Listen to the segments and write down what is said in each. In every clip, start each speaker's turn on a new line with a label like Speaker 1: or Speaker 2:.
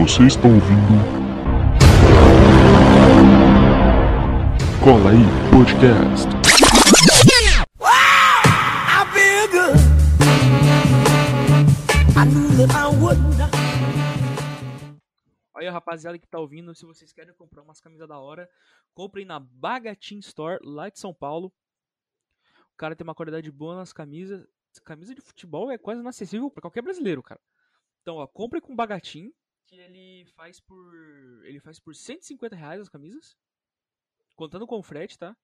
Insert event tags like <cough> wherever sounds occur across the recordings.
Speaker 1: Você está ouvindo. Cola aí, podcast.
Speaker 2: I feel good. I knew that I would not.
Speaker 3: Aí, rapaziada que tá ouvindo, se vocês querem comprar umas camisas da hora, comprem na Bagatin Store, lá de São Paulo. O cara tem uma qualidade boa nas camisas. Camisa de futebol é quase inacessível pra qualquer brasileiro, cara. Então, ó, compre com Bagatin, que ele faz por. Ele faz por 150 reais as camisas. Contando com frete, tá?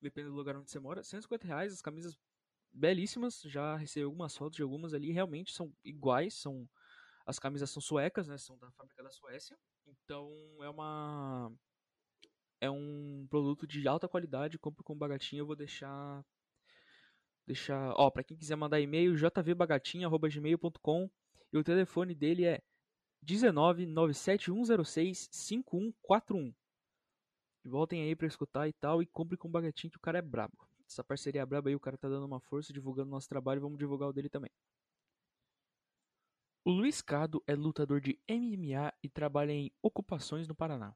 Speaker 3: Depende do lugar onde você mora. 150 reais, as camisas belíssimas. Já recebi algumas fotos de algumas ali, realmente são iguais, são as camisas são suecas, né? São da fábrica da Suécia. Então é uma é um produto de alta qualidade. Compro com bagatinho. Eu vou deixar deixar, ó, para quem quiser mandar e-mail, jvbagatinha@gmail.com e o telefone dele é 19 97106 5141. Voltem aí pra escutar e tal e compre com bagatinho que o cara é brabo. Essa parceria é braba aí, o cara tá dando uma força divulgando nosso trabalho, vamos divulgar o dele também. O Luiz Cado é lutador de MMA e trabalha em ocupações no Paraná.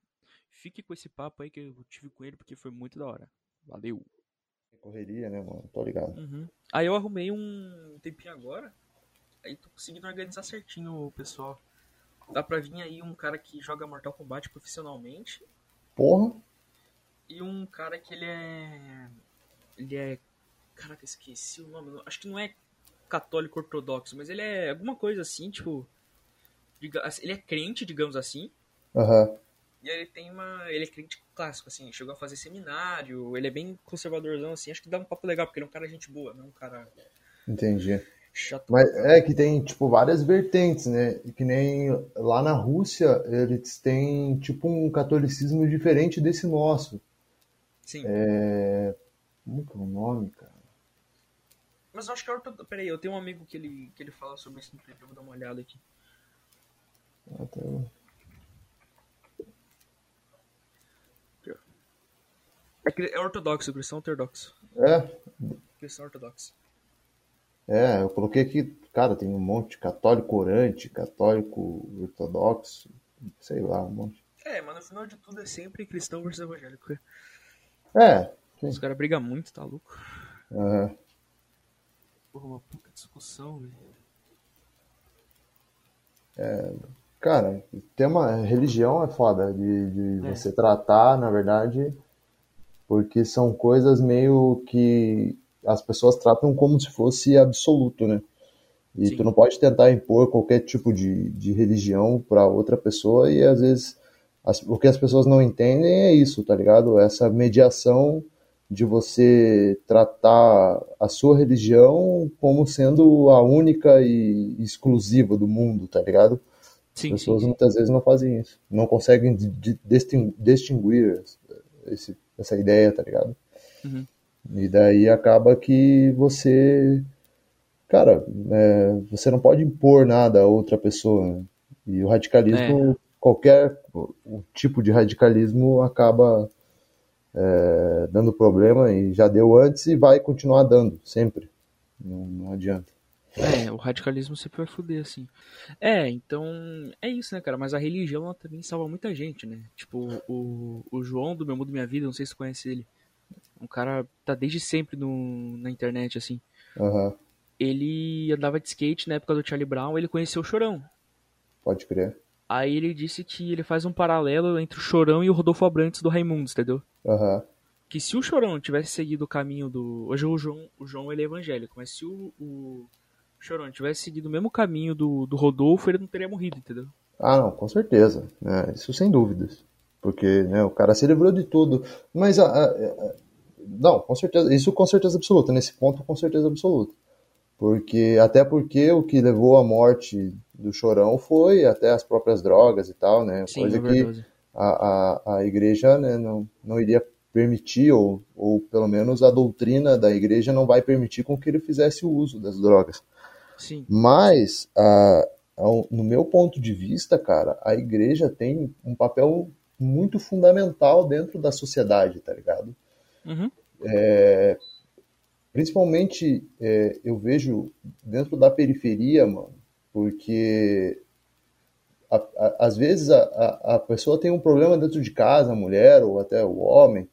Speaker 3: Fique com esse papo aí que eu tive com ele porque foi muito da hora. Valeu.
Speaker 4: Correria, né, mano? Tô ligado.
Speaker 3: Uhum. Aí eu arrumei um tempinho agora. Aí tô conseguindo organizar certinho o pessoal. Dá pra vir aí um cara que joga Mortal Kombat profissionalmente
Speaker 4: Porra,
Speaker 3: e um cara que ele é. Ele é. Caraca, esqueci o nome. Acho que não é católico ortodoxo, mas ele é alguma coisa assim, tipo. diga- Ele é crente, digamos assim.
Speaker 4: aham.
Speaker 3: E ele tem uma. Ele é crente clássico, assim, chegou a fazer seminário, ele é bem conservadorzão, assim, acho que dá um papo legal, porque ele é um cara gente boa, não é um cara
Speaker 4: Entendi.
Speaker 3: Chato.
Speaker 4: Mas é que tem, tipo, várias vertentes, né? Que nem lá na Rússia, eles têm, tipo, um catolicismo diferente desse nosso.
Speaker 3: Sim.
Speaker 4: É... Como que é o nome, cara?
Speaker 3: Mas eu acho que é ortodoxo. Peraí, eu tenho um amigo que ele, que ele fala sobre isso no Twitter, eu vou dar uma olhada aqui.
Speaker 4: Ah, tá.
Speaker 3: É, é ortodoxo, cristão ortodoxo.
Speaker 4: É,
Speaker 3: Cristão ortodoxo.
Speaker 4: É, eu coloquei aqui, cara, tem um monte, católico orante, católico ortodoxo, sei lá, um monte.
Speaker 3: É, mas no final de tudo é sempre cristão versus evangélico.
Speaker 4: É,
Speaker 3: Os caras brigam muito, tá louco?
Speaker 4: aham.
Speaker 3: Porra, uma puta discussão, velho.
Speaker 4: Cara, tema religião é foda de, de
Speaker 3: É.
Speaker 4: você tratar, na verdade, porque são coisas meio que as pessoas tratam como se fosse absoluto, né? E
Speaker 3: Sim.
Speaker 4: tu não pode tentar impor qualquer tipo de, de religião para outra pessoa e às vezes as- o que as pessoas não entendem é isso, tá ligado? Essa mediação de você tratar a sua religião como sendo a única e exclusiva do mundo, tá ligado? As
Speaker 3: Sim,
Speaker 4: pessoas
Speaker 3: sim, sim.
Speaker 4: muitas vezes não fazem isso. Não conseguem di- di- distin- distinguir essa ideia, tá ligado?
Speaker 3: Uhum.
Speaker 4: E daí acaba que você. Cara, é, você não pode impor nada a outra pessoa. né? E o radicalismo, qualquer o tipo de radicalismo acaba é, dando problema e já deu antes e vai continuar dando, sempre. Não, não adianta.
Speaker 3: É, o radicalismo sempre vai fuder, assim. É, então. É isso, né, cara? Mas a religião também salva muita gente, né? Tipo, o, o João do Meu Mundo Minha Vida, não sei se você conhece ele. Um cara tá desde sempre no, na internet, assim.
Speaker 4: Aham,
Speaker 3: Ele andava de skate na época do Charlie Brown, ele conheceu o Chorão.
Speaker 4: pode crer.
Speaker 3: Aí ele disse que ele faz um paralelo entre o Chorão e o Rodolfo Abrantes do Raimundos, entendeu?
Speaker 4: Aham,
Speaker 3: Que se o Chorão tivesse seguido o caminho do. Hoje o João, o João ele é evangélico, mas se o, o Chorão tivesse seguido o mesmo caminho do, do Rodolfo, ele não teria morrido, entendeu?
Speaker 4: Ah, não, com certeza, né? Isso sem dúvidas. Porque, né, o cara se livrou de tudo. Mas, a, a- a- não, com certeza, isso com certeza absoluta, nesse ponto com certeza absoluta. Porque, até porque o que levou à morte do Chorão foi até as próprias drogas e tal, né? Coisa que
Speaker 3: overdose.
Speaker 4: a, a, a igreja né, não, não iria permitir, ou, ou pelo menos a doutrina da igreja não vai permitir com que ele fizesse o uso das drogas.
Speaker 3: Sim.
Speaker 4: Mas, a- ao- no meu ponto de vista, cara, a igreja tem um papel muito fundamental dentro da sociedade, tá ligado?
Speaker 3: Uhum.
Speaker 4: Principalmente, é, eu vejo dentro da periferia, mano, porque a- a- às vezes a, a, pessoa tem um problema dentro de casa, a mulher ou até o homem,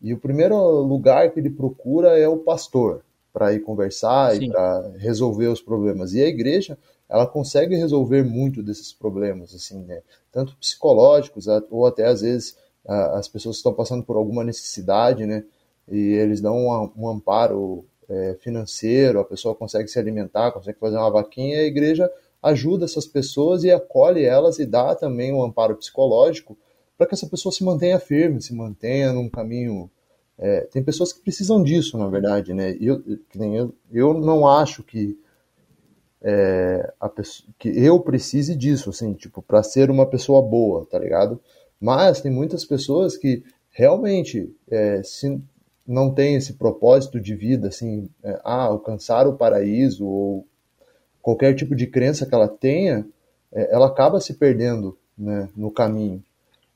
Speaker 4: e o primeiro lugar que ele procura é o pastor para ir conversar
Speaker 3: Sim.
Speaker 4: e para resolver os problemas. E a igreja, ela consegue resolver muito desses problemas, assim, né? Tanto psicológicos ou até às vezes as pessoas estão passando por alguma necessidade, né? E eles dão um, um amparo é, financeiro, a pessoa consegue se alimentar, consegue fazer uma vaquinha, a igreja ajuda essas pessoas e acolhe elas e dá também um amparo psicológico para que essa pessoa se mantenha firme, se mantenha num caminho. é, tem pessoas que precisam disso, na verdade, né? Eu, eu, eu não acho que é, a pessoa, que eu precise disso, assim, tipo, para ser uma pessoa boa, tá ligado? Mas tem muitas pessoas que realmente é, se não tem esse propósito de vida, assim, é, ah, alcançar o paraíso ou qualquer tipo de crença que ela tenha, é, ela acaba se perdendo, né, no caminho.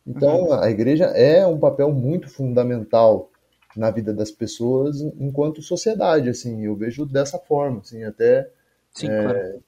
Speaker 4: Então, a igreja é um papel muito fundamental na vida das pessoas enquanto sociedade, assim, eu vejo dessa forma, assim, até
Speaker 3: Sim,
Speaker 4: É,
Speaker 3: claro.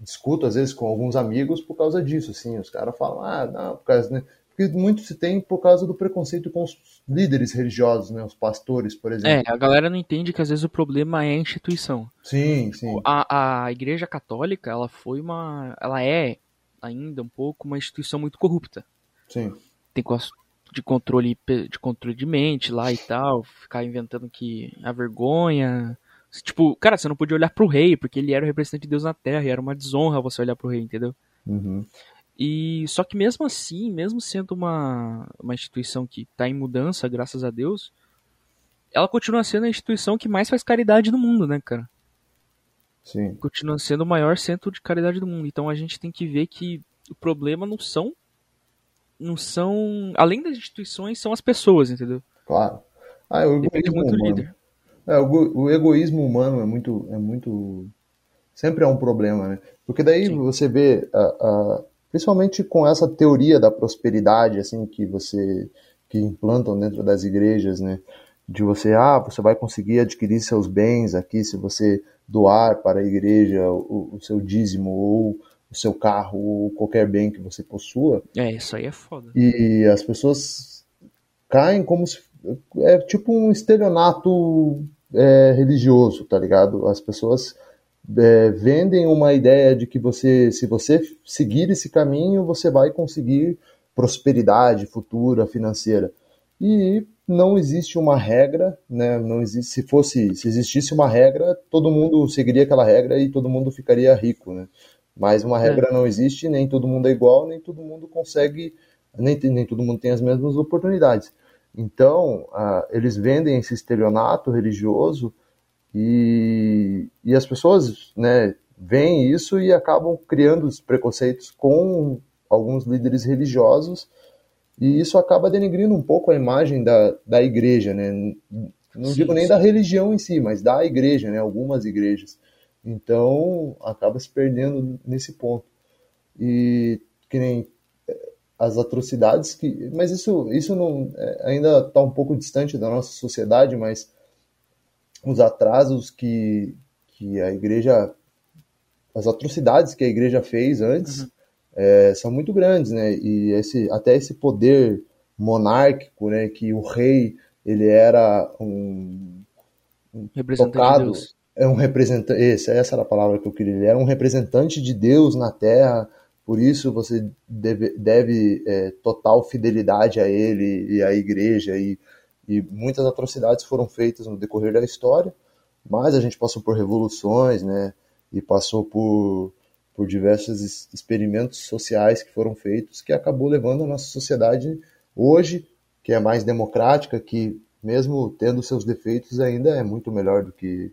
Speaker 4: Discuto às vezes com alguns amigos por causa disso, assim, os caras falam, ah, não, por causa, né? Porque muito se tem por causa do preconceito com os líderes religiosos, né, os pastores, por
Speaker 3: É,
Speaker 4: exemplo.
Speaker 3: a galera não entende que às vezes o problema é a instituição.
Speaker 4: Sim, sim,
Speaker 3: A, a Igreja Católica, ela foi uma. Ela é ainda um pouco uma instituição muito corrupta.
Speaker 4: sim,
Speaker 3: Tem coisa de controle, de controle de mente lá e tal, ficar inventando que a vergonha. Tipo, cara, você não podia olhar pro rei, porque ele era o representante de Deus na Terra, e era uma desonra você olhar pro rei, entendeu?
Speaker 4: uhum,
Speaker 3: E só que mesmo assim, mesmo sendo uma, uma instituição que está em mudança, graças a Deus, ela continua sendo a instituição que mais faz caridade no mundo, né, cara?
Speaker 4: sim,
Speaker 3: Continua sendo o maior centro de caridade do mundo. Então a gente tem que ver que o problema não são não são, além das instituições, são as pessoas, entendeu?
Speaker 4: claro. Ah, o
Speaker 3: Depende muito do líder.
Speaker 4: É, o, o egoísmo humano é muito, é muito, sempre é um problema, né? Porque daí
Speaker 3: Sim.
Speaker 4: você vê, a, a- principalmente com essa teoria da prosperidade, assim, que você, que implantam dentro das igrejas, né? De você, ah, você vai conseguir adquirir seus bens aqui se você doar para a igreja o, o seu dízimo ou o seu carro ou qualquer bem que você possua.
Speaker 3: É, isso aí é foda.
Speaker 4: E as pessoas caem como se. É tipo um estelionato é, religioso, tá ligado? As pessoas é, vendem uma ideia de que você, se você seguir esse caminho, você vai conseguir prosperidade futura financeira. E não existe uma regra, né? Não existe, se fosse, se existisse uma regra, todo mundo seguiria aquela regra e todo mundo ficaria rico, né? Mas uma regra não existe, nem todo mundo é igual, nem todo mundo consegue, nem, nem todo mundo tem as mesmas oportunidades. Então, ah, eles vendem esse estelionato religioso e, e as pessoas, né, veem isso e acabam criando os preconceitos com alguns líderes religiosos e isso acaba denegrindo um pouco a imagem da, da igreja, né? Não
Speaker 3: Sim,
Speaker 4: digo nem
Speaker 3: sim.
Speaker 4: da religião em si, mas da igreja, né? Algumas igrejas. Então, acaba se perdendo nesse ponto. E que nem as atrocidades que. Mas isso, isso não, é, ainda está um pouco distante da nossa sociedade, mas os atrasos que, que a igreja. As atrocidades que a igreja fez antes é, são muito grandes, né? E esse, até esse poder monárquico, né? Que o rei ele era um
Speaker 3: Representante
Speaker 4: tocado,
Speaker 3: de Deus.
Speaker 4: é um representante, essa era a palavra que eu queria, ele era um representante de Deus na Terra, por isso você deve, deve é, total fidelidade a ele e à igreja, e, e muitas atrocidades foram feitas no decorrer da história, mas a gente passou por revoluções, né, e passou por, por diversos experimentos sociais que foram feitos, que acabou levando a nossa sociedade hoje, que é mais democrática, que mesmo tendo seus defeitos, ainda é muito melhor do que,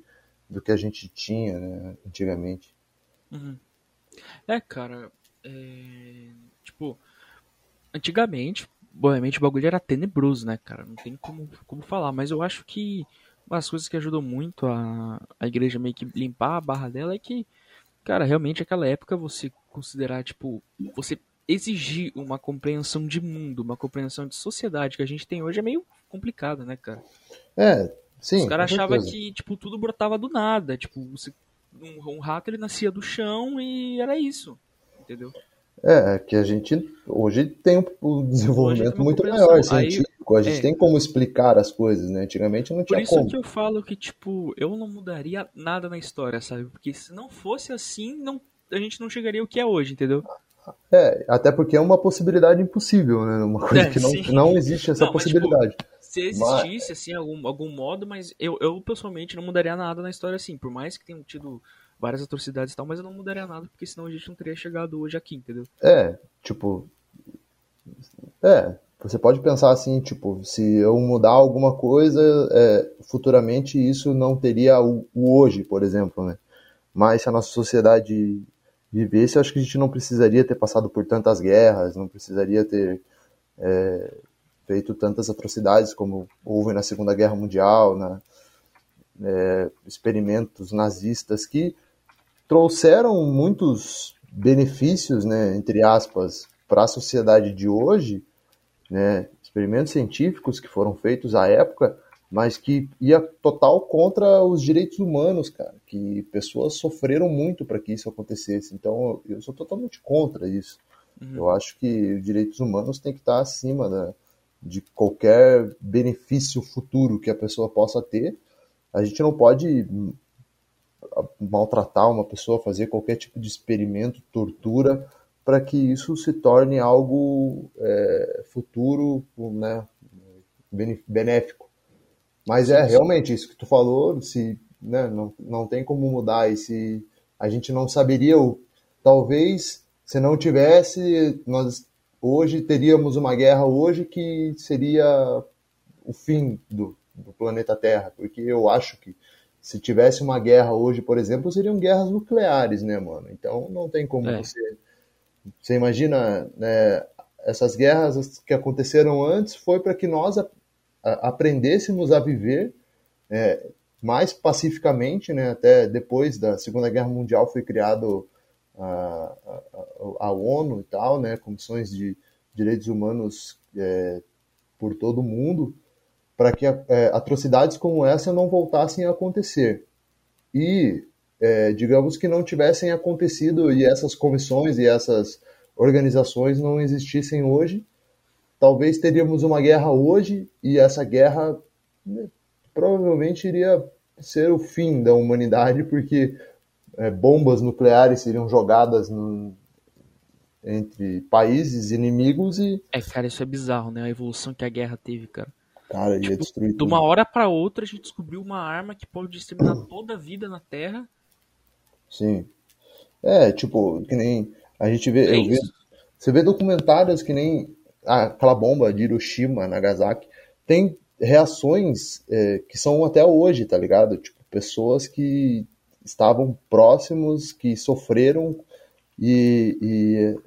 Speaker 4: do que a gente tinha, né, antigamente.
Speaker 3: Uhum. É, cara, é, tipo, antigamente, obviamente o bagulho era tenebroso, né, cara? Não tem como, como falar, mas eu acho que uma das coisas que ajudou muito a, a igreja meio que limpar a barra dela é que, cara, realmente aquela época você considerar, tipo, você exigir uma compreensão de mundo, uma compreensão de sociedade que a gente tem hoje é meio complicado, né, cara?
Speaker 4: É, sim,
Speaker 3: Os caras achavam que, tipo, tudo brotava do nada. Tipo, você- um, um rato ele nascia do chão e era isso. Entendeu?
Speaker 4: É, que a gente hoje tem um, desenvolvimento muito maior,
Speaker 3: Aí-
Speaker 4: científico. A gente
Speaker 3: é.
Speaker 4: tem como explicar as coisas, né? Antigamente não
Speaker 3: Por
Speaker 4: tinha
Speaker 3: isso
Speaker 4: como.
Speaker 3: que eu falo que, tipo, eu não mudaria nada na história, sabe? Porque se não fosse assim, não, a gente não chegaria ao que é hoje, entendeu?
Speaker 4: É, até porque é uma possibilidade impossível, né? Uma <laughs> coisa
Speaker 3: É,
Speaker 4: que não,
Speaker 3: sim.
Speaker 4: não existe essa
Speaker 3: Não, mas, tipo,
Speaker 4: possibilidade.
Speaker 3: Se existisse, assim, algum, algum modo, mas eu, eu pessoalmente não mudaria nada na história, assim. Por mais que tenham tido várias atrocidades e tal, mas eu não mudaria nada, porque senão a gente não teria chegado hoje aqui, entendeu?
Speaker 4: É, tipo. É, você pode pensar assim, tipo, se eu mudar alguma coisa, é, futuramente isso não teria o, o hoje, por exemplo, né? Mas se a nossa sociedade vivesse, acho que a gente não precisaria ter passado por tantas guerras, não precisaria ter é, feito tantas atrocidades como houve na Segunda Guerra Mundial, na, é, experimentos nazistas que trouxeram muitos benefícios, né, entre aspas, para a sociedade de hoje, né, experimentos científicos que foram feitos à época, mas que ia total contra os direitos humanos, cara, que pessoas sofreram muito para que isso acontecesse. Então, eu sou totalmente contra isso.
Speaker 3: Uhum.
Speaker 4: Eu acho que os direitos humanos têm que estar acima da, de qualquer benefício futuro que a pessoa possa ter. A gente não pode maltratar uma pessoa, fazer qualquer tipo de experimento, tortura, para que isso se torne algo é, futuro, né, benéfico. Mas é realmente isso que tu falou, se né, não, não tem como mudar e se a gente não saberia o talvez se não tivesse nós hoje teríamos uma guerra hoje que seria o fim do, do planeta Terra, porque eu acho que se tivesse uma guerra hoje, por exemplo, seriam guerras nucleares, né, mano? Então não tem como
Speaker 3: É.
Speaker 4: você você imagina, né, essas guerras que aconteceram antes foi para que nós a- a- aprendêssemos a viver é, mais pacificamente, né? Até depois da Segunda Guerra Mundial foi criado a, a, ONU e tal, né? Comissões de direitos humanos é, por todo o mundo, para que é, atrocidades como essa não voltassem a acontecer. E é, digamos que não tivessem acontecido e essas comissões e essas organizações não existissem hoje, talvez teríamos uma guerra hoje e essa guerra né, provavelmente iria ser o fim da humanidade, porque é, bombas nucleares seriam jogadas no- entre países inimigos e,
Speaker 3: É, cara, isso é bizarro, né? A evolução que a guerra teve, cara.
Speaker 4: Cara, ia destruir
Speaker 3: De
Speaker 4: tudo.
Speaker 3: uma hora pra outra, a gente descobriu uma arma que pode exterminar <clears throat> toda a vida na Terra.
Speaker 4: Sim. É, tipo, que nem a gente vê,
Speaker 3: É
Speaker 4: você vê documentários que nem ah, aquela bomba de Hiroshima, Nagasaki, tem reações é, que são até hoje, tá ligado? Tipo, pessoas que estavam próximos, que sofreram e, e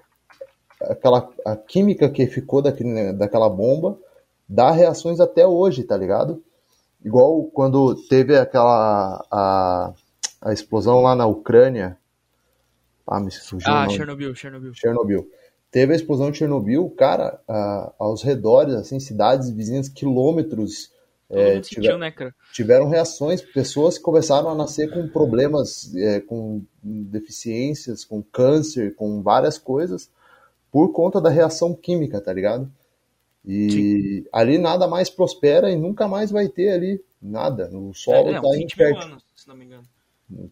Speaker 4: aquela a química que ficou daquele, daquela bomba dá reações até hoje, tá ligado? Igual quando teve aquela a, a explosão lá na Ucrânia. Ah, me fugiu o
Speaker 3: Ah. Chernobyl, Chernobyl.
Speaker 4: Chernobyl. Teve a explosão de Chernobyl, cara, a- aos redores, assim, cidades vizinhas, quilômetros, é, tiver-
Speaker 3: sentiu, né,
Speaker 4: tiveram reações, pessoas que começaram a nascer com problemas, é, com deficiências, com câncer, com várias coisas, por conta da reação química, tá ligado? E ali nada mais prospera e nunca mais vai ter ali nada. O solo
Speaker 3: é,
Speaker 4: tá
Speaker 3: uns 20 mil
Speaker 4: infértil
Speaker 3: anos, se não me engano.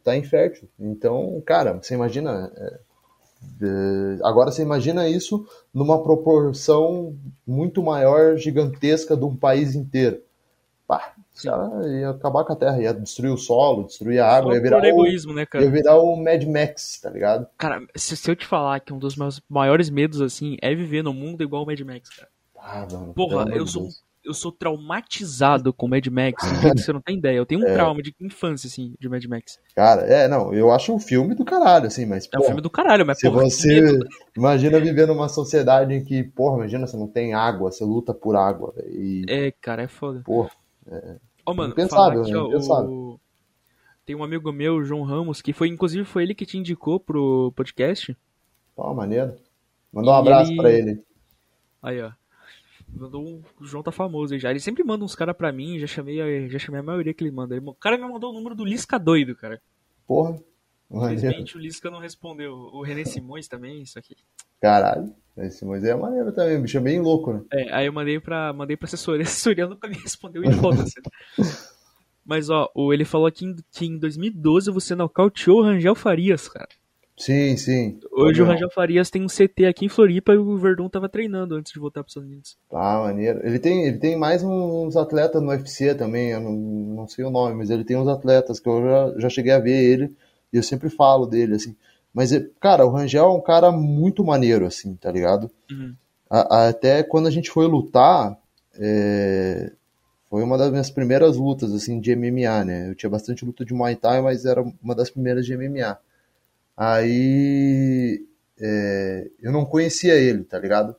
Speaker 4: tá infértil. Então, cara, você imagina. é, é, agora você imagina isso numa proporção muito maior, gigantesca de um país inteiro. Pá,
Speaker 3: Sim.
Speaker 4: cara, ia acabar com a terra, ia destruir o solo, destruir a água, ia virar,
Speaker 3: por
Speaker 4: o,
Speaker 3: egoísmo, né, cara?
Speaker 4: ia virar o Mad Max, tá ligado?
Speaker 3: Cara, se, se eu te falar que um dos meus maiores medos, assim, é viver num mundo igual o Mad Max, cara.
Speaker 4: Ah, mano,
Speaker 3: Porra, eu sou,
Speaker 4: Deus.
Speaker 3: eu sou traumatizado com Mad Max, <laughs> você não tem ideia. Eu tenho um
Speaker 4: É.
Speaker 3: trauma de infância, assim, de Mad Max.
Speaker 4: Cara, é, não, eu acho um filme do caralho, assim, mas,
Speaker 3: É um
Speaker 4: porra,
Speaker 3: filme do caralho, mas,
Speaker 4: se
Speaker 3: porra,
Speaker 4: você imagina viver numa sociedade em que, porra, imagina, você não tem água, você luta por água, velho, e,
Speaker 3: É, cara, é foda.
Speaker 4: porra,
Speaker 3: Ó, mano,
Speaker 4: Impensável,
Speaker 3: aqui,
Speaker 4: né?
Speaker 3: ó,
Speaker 4: Impensável.
Speaker 3: o... Tem um amigo meu, João Ramos, que foi, inclusive, foi ele que te indicou pro podcast.
Speaker 4: Pô, maneiro. Mandar um abraço
Speaker 3: ele-
Speaker 4: pra ele.
Speaker 3: Aí, ó. Mandou. O João tá famoso aí já. Ele sempre manda uns caras pra mim, já chamei, a- já chamei a maioria que ele manda. Ele- O cara me mandou o número do Lisca doido, cara.
Speaker 4: Porra.
Speaker 3: Infelizmente o Lisca não respondeu. O René Simões também, isso aqui.
Speaker 4: Caralho, esse Moisés é maneiro também, bicho é bem louco, né?
Speaker 3: É, aí eu mandei pra, mandei pra assessoria, <laughs> a assessoria nunca me respondeu e foda-se. <laughs> Mas ó, ele falou aqui em- que em 2012 você nocauteou o Rangel Farias, cara.
Speaker 4: Sim, sim.
Speaker 3: Hoje o. Rangel Farias tem um CT aqui em Floripa e o Verdun tava treinando antes de voltar pros Estados Unidos.
Speaker 4: Ah, maneiro. Ele tem, ele tem mais uns atletas no UFC também, eu não, não sei o nome, mas ele tem uns atletas que eu já, já cheguei a ver ele e eu sempre falo dele, assim. Mas, é- cara, o Rangel é um cara muito maneiro, assim, tá ligado?
Speaker 3: Uhum.
Speaker 4: A- a- até quando a gente foi lutar, é, foi uma das minhas primeiras lutas, assim, de MMA, né? Eu tinha bastante luta de Muay Thai, mas era uma das primeiras de MMA. Aí, é, eu não conhecia ele, tá ligado?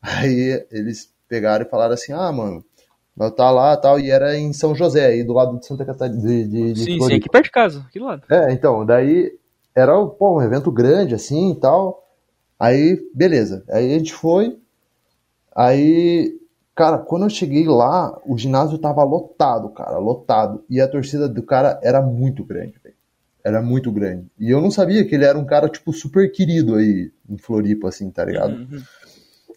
Speaker 4: Aí eles pegaram e falaram assim, ah, mano, vai estar lá e tal, e era em São José, aí do lado de Santa Catarina, de, de, de
Speaker 3: Sim, sim,
Speaker 4: Floripa.
Speaker 3: aqui perto de casa, aqui do lado.
Speaker 4: É, então, daí era pô, um evento grande assim e tal. Aí, beleza. Aí a gente foi. Aí, cara, quando eu cheguei lá, o ginásio tava lotado, cara, lotado. E a torcida do cara era muito grande. Era muito grande. E eu não sabia que ele era um cara, tipo, super querido aí em Floripa, assim, tá ligado?
Speaker 3: Uhum.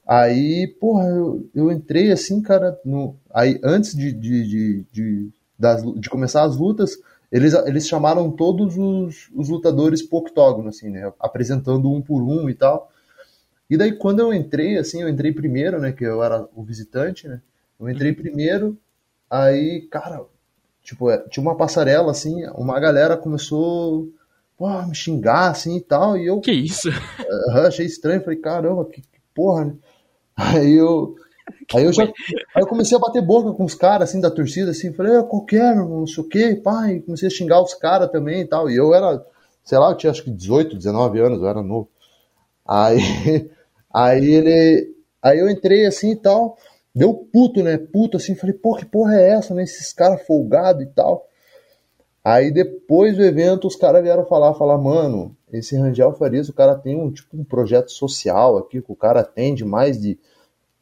Speaker 4: Aí, porra, eu, eu entrei assim, cara, no, aí antes de, de, de, de, das de começar as lutas, eles, eles chamaram todos os, os lutadores pro octógono, assim, né, apresentando um por um e tal. E daí quando eu entrei, assim, eu entrei primeiro, né, que eu era o visitante, né, eu entrei primeiro, aí, cara, tipo, é, tinha uma passarela, assim, uma galera começou, a me xingar, assim, e tal, e eu
Speaker 3: Que isso? <laughs>
Speaker 4: Aham, achei estranho, falei, caramba, que, que porra, né? <laughs> Aí eu, <laughs> aí eu já, aí eu comecei a bater boca com os caras, assim, da torcida, assim, falei, ah, qualquer, irmão, não sei o quê, pai, comecei a xingar os caras também e tal, e eu era, sei lá, eu tinha acho que 18, 19 anos, eu era novo. Aí, aí ele, aí eu entrei assim e tal, deu puto, né, puto assim, falei, pô, que porra é essa, né, esses caras folgados e tal. Aí depois do evento os caras vieram falar, falar, mano, esse Rangel Farias, o cara tem um tipo um projeto social aqui, que o cara atende mais de,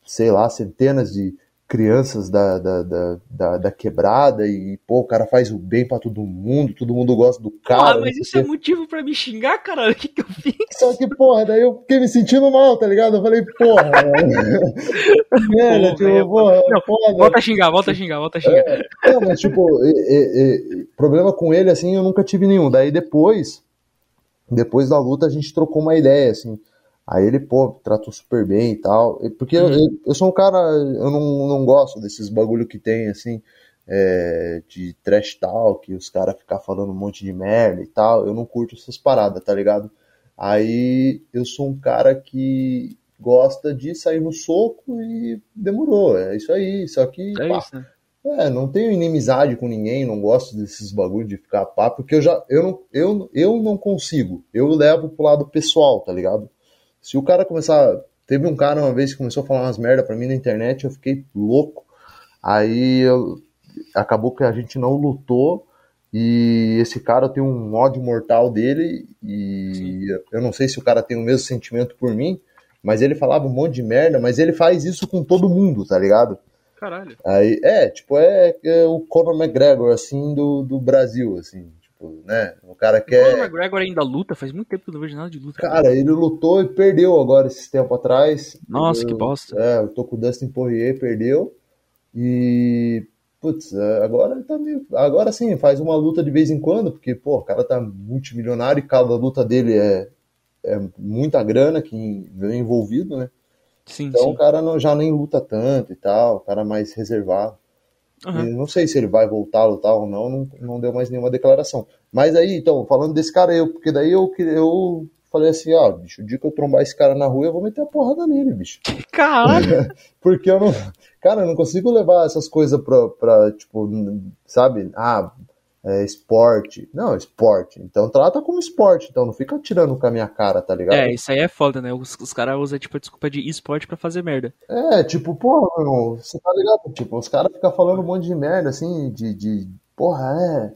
Speaker 4: sei lá, centenas de crianças da, da, da, da, da quebrada e, pô, o cara faz o bem pra todo mundo, todo mundo gosta do cara.
Speaker 3: ah, mas isso é motivo pra me xingar, caralho? <laughs> O que que eu fiz?
Speaker 4: Só que, porra, daí eu fiquei me sentindo mal, tá ligado? Eu falei, porra, <laughs> velho, tipo,
Speaker 3: velho,
Speaker 4: porra,
Speaker 3: Não,
Speaker 4: foda.
Speaker 3: Volta a xingar, volta a xingar, volta a xingar.
Speaker 4: Não, mas tipo, problema com ele, assim, eu nunca tive nenhum. Daí depois, depois da luta, a gente trocou uma ideia, assim. Aí ele, pô, tratou super bem e tal. Porque eu, eu- eu sou um cara, eu não, não gosto desses bagulho que tem, assim, é, de trash talk, os caras ficar falando um monte de merda e tal. Eu não curto essas paradas, tá ligado? Aí eu sou um cara que gosta de sair no soco e demorou. É isso aí. Só que,
Speaker 3: É
Speaker 4: pá,
Speaker 3: isso, né?
Speaker 4: é, não tenho inimizade com ninguém, não gosto desses bagulho de ficar pá, porque eu já eu não, eu, eu não consigo. Eu levo pro lado pessoal, tá ligado? Se o cara começar, teve um cara uma vez que começou a falar umas merda pra mim na internet, eu fiquei louco. Aí eu, acabou que a gente não lutou e esse cara tem um ódio mortal dele e eu não sei se o cara tem o mesmo sentimento por mim, mas ele falava um monte de merda, mas ele faz isso com todo mundo, tá ligado?
Speaker 3: Caralho.
Speaker 4: Aí, é, tipo, é, é o Conor McGregor, assim, do, do Brasil, assim, tipo, né? O cara
Speaker 3: O
Speaker 4: quer.
Speaker 3: Conor McGregor ainda luta, faz muito tempo que eu não vejo nada de luta.
Speaker 4: Cara, ele lutou e perdeu agora esses tempo atrás.
Speaker 3: Nossa,
Speaker 4: Eu-
Speaker 3: que bosta.
Speaker 4: É, eu tô com o Dustin Poirier, perdeu. E. Putz, é, agora ele tá meio. Agora sim, faz uma luta de vez em quando, porque, pô, o cara tá multimilionário e cada luta dele é, é muita grana que vem envolvido, né?
Speaker 3: Sim,
Speaker 4: Então
Speaker 3: sim.
Speaker 4: o cara não, já nem luta tanto e tal, o cara mais reservado. E não sei se ele vai voltar a lutar ou não, não, não deu mais nenhuma declaração. Mas aí, então, falando desse cara, eu, porque daí eu, eu falei assim, ó, bicho, o dia que eu trombar esse cara na rua, eu vou meter a porrada nele, bicho.
Speaker 3: Caralho. <laughs>
Speaker 4: Porque eu não. Cara, eu não consigo levar essas coisas pra, pra tipo, sabe? Ah, é esporte. Não, esporte. Então trata como esporte. Então não fica tirando com a minha cara, tá ligado?
Speaker 3: É, isso aí é foda, né? Os, os caras usam, tipo, a desculpa de esporte pra fazer merda.
Speaker 4: É, tipo, porra, meu você tá ligado? Tipo, os caras ficam falando um monte de merda, assim, de, de porra, é.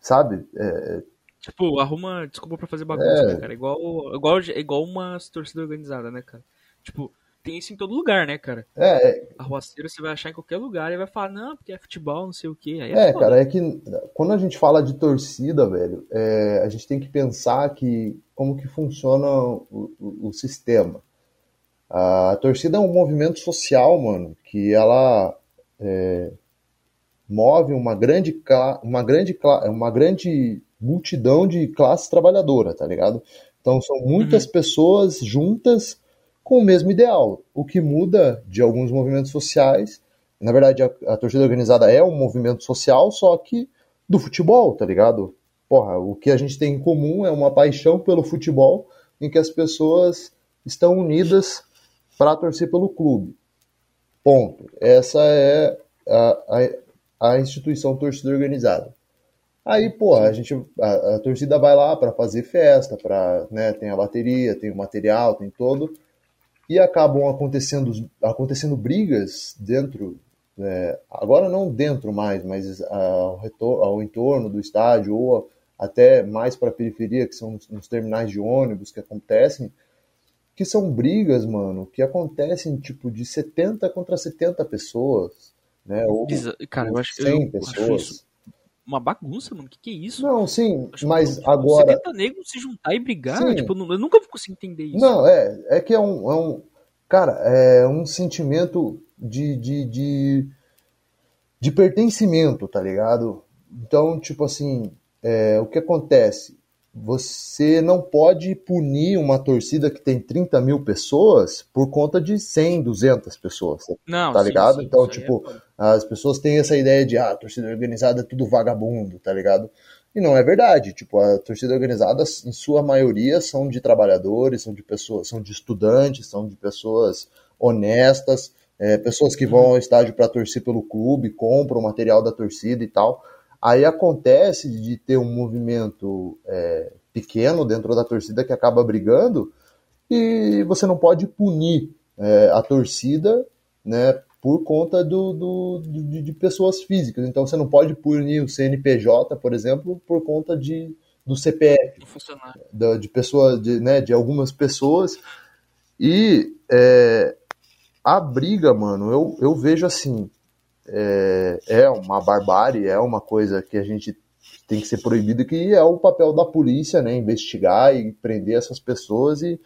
Speaker 4: Sabe? É,
Speaker 3: Tipo, arruma desculpa pra fazer bagunça,
Speaker 4: É.
Speaker 3: né, cara? Igual, igual, igual uma torcida organizada, né, cara? Tipo, tem isso em todo lugar, né, cara?
Speaker 4: É, é,
Speaker 3: Arruaceiro você vai achar em qualquer lugar e vai falar, não, porque é futebol, não sei o quê. Aí é,
Speaker 4: é, cara, é que quando a gente fala de torcida, velho, é, a gente tem que pensar que como que funciona o, o- o sistema. A torcida é um movimento social, mano, que ela é, move uma grande, uma grande, uma grande multidão de classe trabalhadora, tá ligado? Então são muitas pessoas juntas com o mesmo ideal. O que muda de alguns movimentos sociais, na verdade a, a torcida organizada é um movimento social, só que do futebol, tá ligado? Porra, o que a gente tem em comum é uma paixão pelo futebol em que as pessoas estão unidas para torcer pelo clube. Ponto. Essa é a, a, a instituição torcida organizada. Aí, pô, a gente, a, a torcida vai lá para fazer festa, para, né, tem a bateria, tem o material, tem todo, e acabam acontecendo, acontecendo brigas dentro, né, agora não dentro mais, mas ao, retor, ao entorno do estádio ou até mais para a periferia, que são nos terminais de ônibus que acontecem, que são brigas, mano, que acontecem tipo de 70 contra 70 pessoas, né? Ou
Speaker 3: Cara, eu acho,
Speaker 4: 100
Speaker 3: eu acho
Speaker 4: pessoas.
Speaker 3: isso uma bagunça, mano. O que, que é isso?
Speaker 4: Não, sim,
Speaker 3: Acho que,
Speaker 4: mas
Speaker 3: tipo,
Speaker 4: agora
Speaker 3: 70 negros se juntar e brigar,
Speaker 4: Sim.
Speaker 3: tipo, eu nunca consigo entender isso.
Speaker 4: Não, é, é que é um, é um, cara, é um sentimento de, de, de, de pertencimento, tá ligado? Então, tipo assim, é, o que acontece? Você não pode punir uma torcida que tem 30 mil pessoas por conta de 100, 200 pessoas,
Speaker 3: Não,
Speaker 4: tá
Speaker 3: sim,
Speaker 4: ligado?
Speaker 3: sim,
Speaker 4: então,
Speaker 3: é
Speaker 4: tipo,
Speaker 3: foda.
Speaker 4: as pessoas têm essa ideia de, ah, a torcida organizada é tudo vagabundo, tá ligado? E não é verdade. Tipo, a torcida organizada, em sua maioria, são de trabalhadores, são de pessoas, são de estudantes, são de pessoas honestas, é, pessoas que vão ao estádio para torcer pelo clube, compram o material da torcida e tal. Aí acontece de ter um movimento é, pequeno dentro da torcida que acaba brigando e você não pode punir é, a torcida, né, por conta do, do- do- de, pessoas físicas. Então você não pode punir o CNPJ, por exemplo, por conta de, do CPF da- de pessoas, de, né, de algumas pessoas. E é, a briga, mano, eu, eu vejo assim, é, é uma barbárie, é uma coisa que a gente tem que ser proibido, que é o papel da polícia, né, investigar e prender essas pessoas e,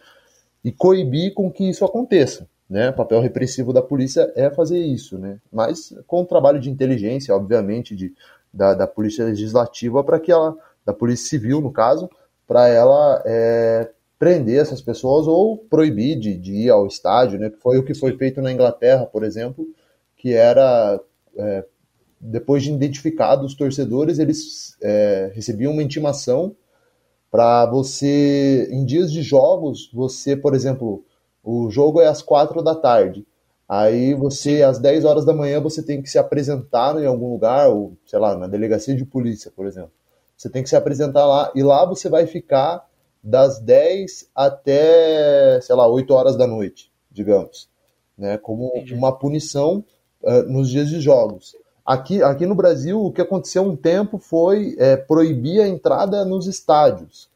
Speaker 4: e coibir com que isso aconteça. Né? O papel repressivo da polícia é fazer isso, né? Mas com o trabalho de inteligência, obviamente, de, da, da polícia legislativa para que ela, da polícia civil no caso, para ela é, prender essas pessoas ou proibir de, de ir ao estádio, né? Foi o que foi feito na Inglaterra, por exemplo, que era é, depois de identificados os torcedores, eles é, recebiam uma intimação para você, em dias de jogos, você, por exemplo, o jogo é às quatro da tarde. Aí você, às 10 horas da manhã, você tem que se apresentar em algum lugar, ou, sei lá, na delegacia de polícia, por exemplo. Você tem que se apresentar lá, e lá você vai ficar das 10 até, sei lá, 8 horas da noite, digamos. Né, como uma punição ah, nos dias de jogos. Aqui, aqui no Brasil, o que aconteceu um tempo foi é, proibir a entrada nos estádios.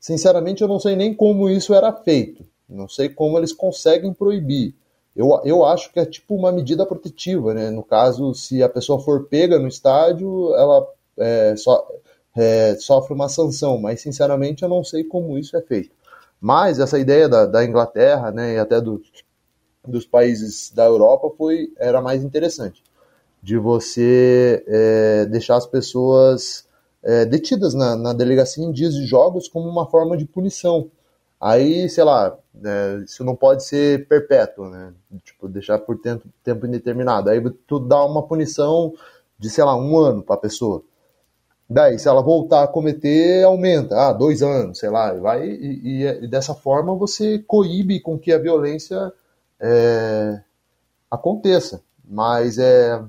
Speaker 4: Sinceramente, eu não sei nem como isso era feito. Não sei como eles conseguem proibir. Eu, eu acho que é tipo uma medida protetiva, né? No caso, se a pessoa for pega no estádio, ela é, so- é, sofre uma sanção. Mas, sinceramente, eu não sei como isso é feito. Mas essa ideia da, da Inglaterra, né, e até do, dos países da Europa foi era mais interessante de você é, deixar as pessoas é, detidas na, na delegacia em dias de jogos como uma forma de punição. Aí, sei lá, é, isso não pode ser perpétuo, né? Tipo, deixar por tempo, tempo indeterminado. Aí tu dá uma punição de, sei lá, um ano para a pessoa. Daí, se ela voltar a cometer, aumenta. Ah, dois anos, sei lá. Vai, e, e- e dessa forma você coíbe com que a violência é, aconteça. Mas é,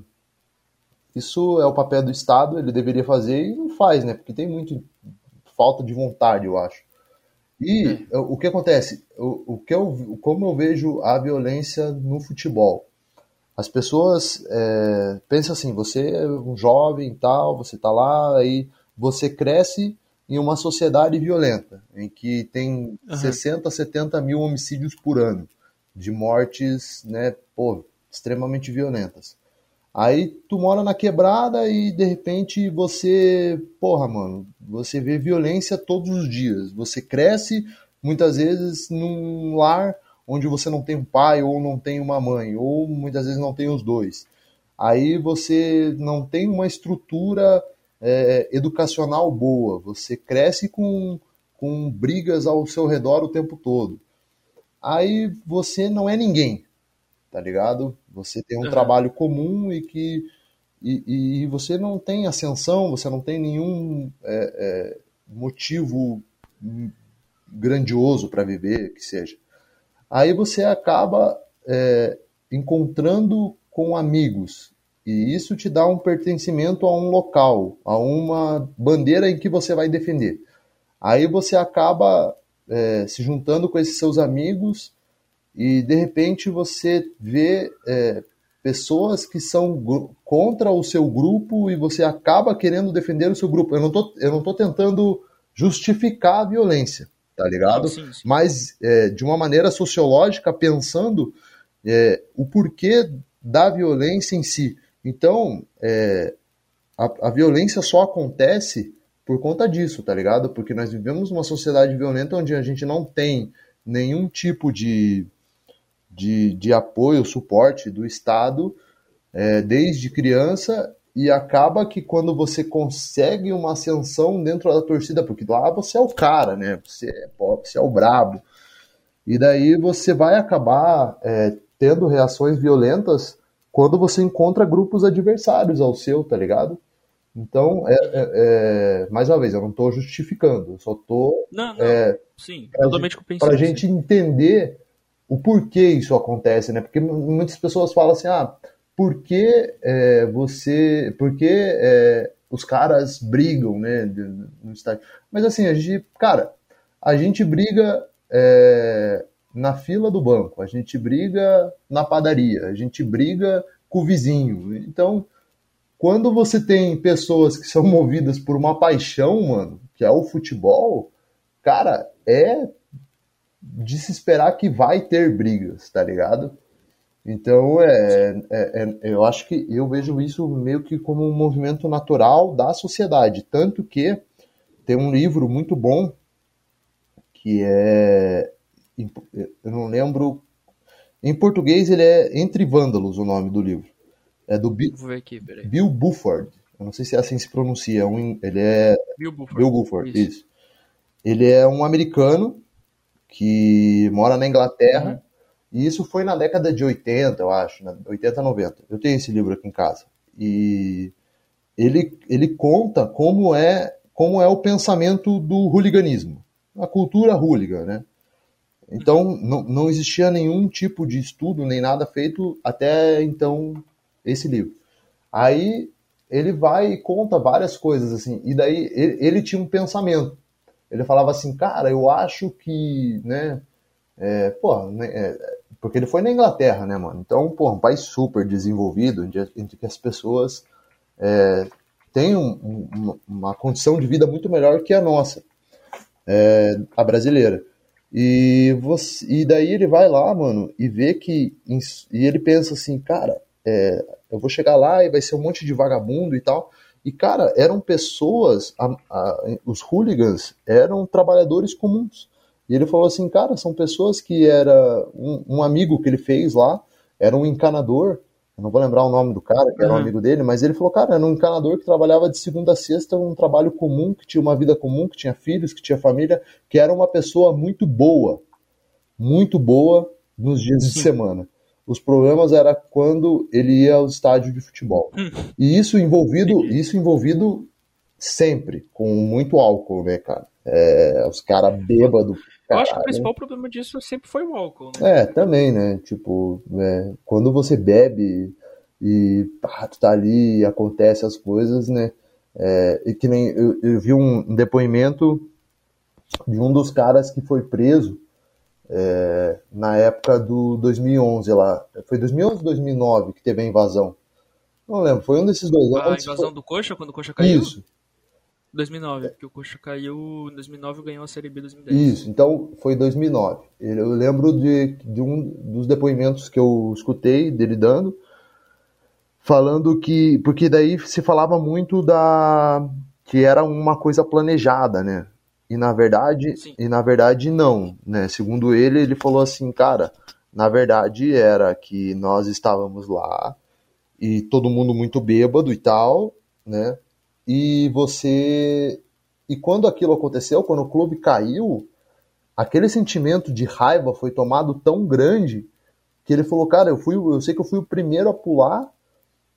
Speaker 4: isso é o papel do Estado, ele deveria fazer e não faz, né? Porque tem muito falta de vontade, eu acho. E o que acontece? O, o que eu, como eu vejo a violência no futebol? As pessoas é, pensam assim: você é um jovem e tal, você tá lá, aí você cresce em uma sociedade violenta, em que tem
Speaker 3: Aham.
Speaker 4: 60, 70 mil homicídios por ano. De mortes, né, pô, extremamente violentas. Aí tu mora na quebrada e de repente você, porra, mano, você vê violência todos os dias. Você cresce muitas vezes num lar onde você não tem um pai ou não tem uma mãe, ou muitas vezes não tem os dois. Aí você não tem uma estrutura é, educacional boa, você cresce com, com brigas ao seu redor o tempo todo. Aí você não é ninguém, tá ligado? Você tem um uhum. trabalho comum e que e, e, você não tem ascensão, você não tem nenhum é, é, motivo grandioso para viver, que seja. Aí você acaba é, encontrando com amigos e isso te dá um pertencimento a um local, a uma bandeira em que você vai defender. Aí você acaba é, se juntando com esses seus amigos e de repente você vê é, pessoas que são contra o seu grupo e você acaba querendo defender o seu grupo. Eu não tô, eu não tô tentando justificar a violência, tá ligado? Sim, sim. Mas é, de uma maneira sociológica, pensando é, o porquê da violência em si. Então, é, a, a violência só acontece por conta disso, tá ligado? Porque nós vivemos uma sociedade violenta onde a gente não tem nenhum tipo de, de, de apoio, suporte do Estado é, desde criança e acaba que quando você consegue uma ascensão dentro da torcida, porque lá você é o cara, né? Você é, você é o brabo. E daí você vai acabar é, tendo reações violentas quando você encontra grupos adversários ao seu, tá ligado? Então, é, é, é, mais uma vez, eu não estou justificando, eu só estou.
Speaker 3: Não, não, é, sim, totalmente
Speaker 4: Para a gente entender o porquê isso acontece, né? Porque muitas pessoas falam assim, ah, por que é, você. Por que é, os caras brigam, né? No estádio. Mas assim, a gente, cara, a gente briga na fila do banco, a gente briga na padaria, a gente briga com o vizinho. Então quando você tem pessoas que são <laughs> movidas por uma paixão, mano, que é o futebol, cara, é de se esperar que vai ter brigas, tá ligado? Então, é, é, é, eu acho que eu vejo isso meio que como um movimento natural da sociedade. Tanto que tem um livro muito bom que é. Eu não lembro. Em português ele é Entre Vândalos, o nome do livro. É do Bill,
Speaker 3: Vou ver aqui, peraí.
Speaker 4: Bill Buford. Eu não sei se é assim se pronuncia. Um, ele é.
Speaker 3: Bill Buford.
Speaker 4: Bill Buford, isso. isso. Ele é um americano que mora na Inglaterra. Uhum. E isso foi na década de 80, eu acho, 80, 90. Eu tenho esse livro aqui em casa. E ele, ele conta como é, como é o pensamento do hooliganismo, a cultura hooligan, né? Então, não, não existia nenhum tipo de estudo, nem nada feito até então esse livro. Aí ele vai e conta várias coisas assim, e daí ele, ele tinha um pensamento. Ele falava assim, cara, eu acho que, né, é, pô, né, é, porque ele foi na Inglaterra, né, mano? Então, pô, um país super desenvolvido, entre que as pessoas é, têm um, um, uma condição de vida muito melhor que a nossa, é, a brasileira. E, você, e daí ele vai lá, mano, e vê que. E ele pensa assim, cara, é, eu vou chegar lá e vai ser um monte de vagabundo e tal. E, cara, eram pessoas, a, a, os hooligans eram trabalhadores comuns. E ele falou assim, cara, são pessoas que era um, um amigo que ele fez lá, era um encanador, eu não vou lembrar o nome do cara, que era um uhum. amigo dele, mas ele falou, cara, era um encanador que trabalhava de segunda a sexta, um trabalho comum, que tinha uma vida comum, que tinha filhos, que tinha família, que era uma pessoa muito boa, muito boa nos dias de semana. Os problemas era quando ele ia ao estádio de futebol. Hum. E isso envolvido, isso envolvido sempre, com muito álcool, né, cara? É, os caras bêbados.
Speaker 3: Eu acho que o principal problema disso sempre foi o álcool, né?
Speaker 4: É, também, né? Tipo, é, quando você bebe e pá, tu tá ali e acontece as coisas, né? É, e que nem eu, eu vi um depoimento de um dos caras que foi preso é, na época do 2011 lá. Foi 2011 ou 2009 que teve a invasão? Não lembro, foi um desses dois.
Speaker 3: A invasão
Speaker 4: foi...
Speaker 3: do Coxa, quando o Coxa caiu?
Speaker 4: Isso.
Speaker 3: 2009, porque o Coxa caiu em 2009 e ganhou a Série B em 2010.
Speaker 4: Isso, então foi 2009. ele- eu lembro de, de um dos depoimentos que eu escutei dele dando, falando que, porque daí se falava muito da, que era uma coisa planejada, né? E na verdade,
Speaker 3: Sim.
Speaker 4: e na verdade não, né? Segundo ele, ele falou assim, cara, na verdade era que nós estávamos lá e todo mundo muito bêbado e tal, né? E você e quando aquilo aconteceu, quando o clube caiu, aquele sentimento de raiva foi tomado tão grande que ele falou, cara, eu fui, eu sei que eu fui o primeiro a pular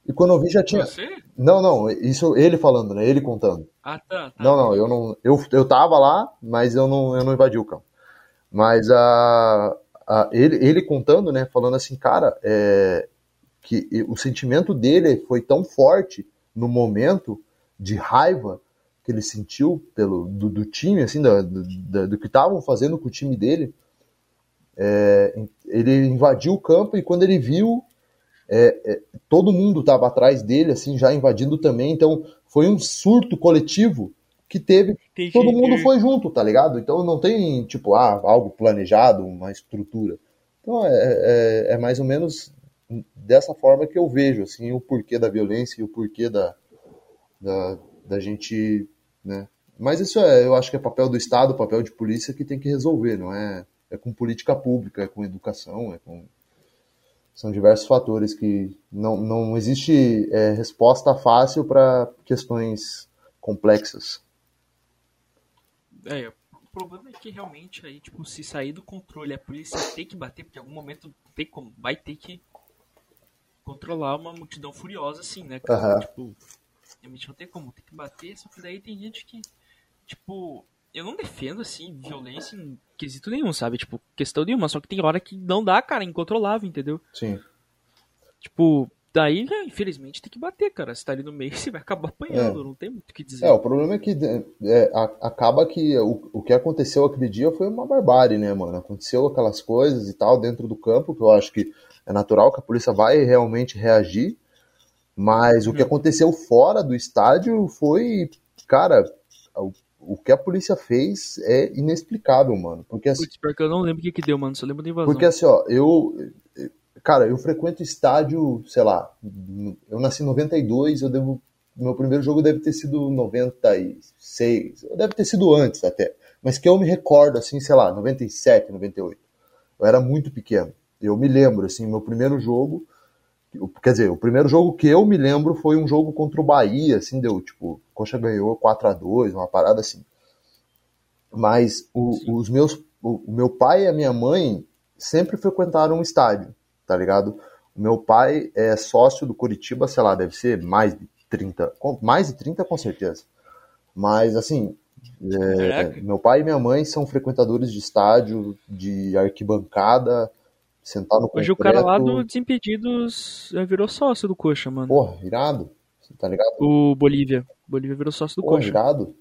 Speaker 4: e quando eu vi já tinha
Speaker 3: Você?
Speaker 4: Não, não, isso ele falando, né? Ele contando.
Speaker 3: Ah, tá. tá.
Speaker 4: Não, não, eu não. Eu, eu tava lá, mas eu não, eu não invadi o campo. Mas a, a- ele, ele contando, né? Falando assim, cara, é, que o sentimento dele foi tão forte no momento de raiva que ele sentiu pelo do, do time, assim, do, da- do que estavam fazendo com o time dele. é, ele invadiu o campo e quando ele viu, é, é, todo mundo estava atrás dele, assim, já invadindo também. Então foi um surto coletivo que teve todo mundo foi junto, tá ligado? Então não tem, tipo, ah, algo planejado, uma estrutura. Então é, é, é mais ou menos dessa forma que eu vejo, assim, o porquê da violência e o porquê da, da, da gente, né? Mas isso é, eu acho que é papel do Estado, papel de polícia que tem que resolver, não é? É com política pública, é com educação, é com... São diversos fatores que não, não existe é, resposta fácil para questões complexas.
Speaker 3: É, o problema é que realmente aí, tipo, se sair do controle, a polícia tem que bater, porque em algum momento tem como, vai ter que controlar uma multidão furiosa, assim, né?
Speaker 4: Aham.
Speaker 3: Tipo, realmente não tem como, tem que bater, só que daí tem gente que, tipo, eu não defendo, assim, violência em quesito nenhum, sabe? Tipo, questão nenhuma, só que tem hora que não dá, cara, é incontrolável, entendeu?
Speaker 4: Sim.
Speaker 3: Tipo, daí, né, infelizmente, tem que bater, cara. Se tá ali no meio, <laughs> você vai acabar apanhando,
Speaker 4: É.
Speaker 3: não tem muito o que dizer.
Speaker 4: É, o problema é que é, a- acaba que o, o que aconteceu aquele dia foi uma barbárie, né, mano? Aconteceu aquelas coisas e tal dentro do campo, que eu acho que é natural que a polícia vai realmente reagir, mas o que aconteceu fora do estádio foi, cara, o, que a polícia fez é inexplicável, mano. Porque assim,
Speaker 3: Putz, pior que eu não lembro o que que deu, mano, só lembro da invasão.
Speaker 4: porque assim, ó, eu. Cara, eu frequento estádio, sei lá, eu nasci em 92, eu devo. Meu primeiro jogo deve ter sido 96, deve ter sido antes até. Mas que eu me recordo, assim, sei lá, 97, 98. Eu era muito pequeno. Eu me lembro, assim, meu primeiro jogo. Quer dizer, o primeiro jogo que eu me lembro foi um jogo contra o Bahia, assim, deu, tipo, Coxa ganhou 4 a 2 uma parada assim. Mas o- os meus, o, o meu pai e a minha mãe sempre frequentaram o estádio, tá ligado? O meu pai é sócio do Curitiba, sei lá, deve ser mais de 30, com- mais de 30 com certeza. Mas assim, é, meu pai e minha mãe são frequentadores de estádio, de arquibancada, sentar no
Speaker 3: Hoje o cara lá
Speaker 4: concreto.
Speaker 3: do Desimpedidos eh, virou sócio do Coxa, mano.
Speaker 4: Porra, irado, tá ligado?
Speaker 3: O Bolívia. Bolívia virou sócio do
Speaker 4: Porra,
Speaker 3: Coxa.
Speaker 4: irado.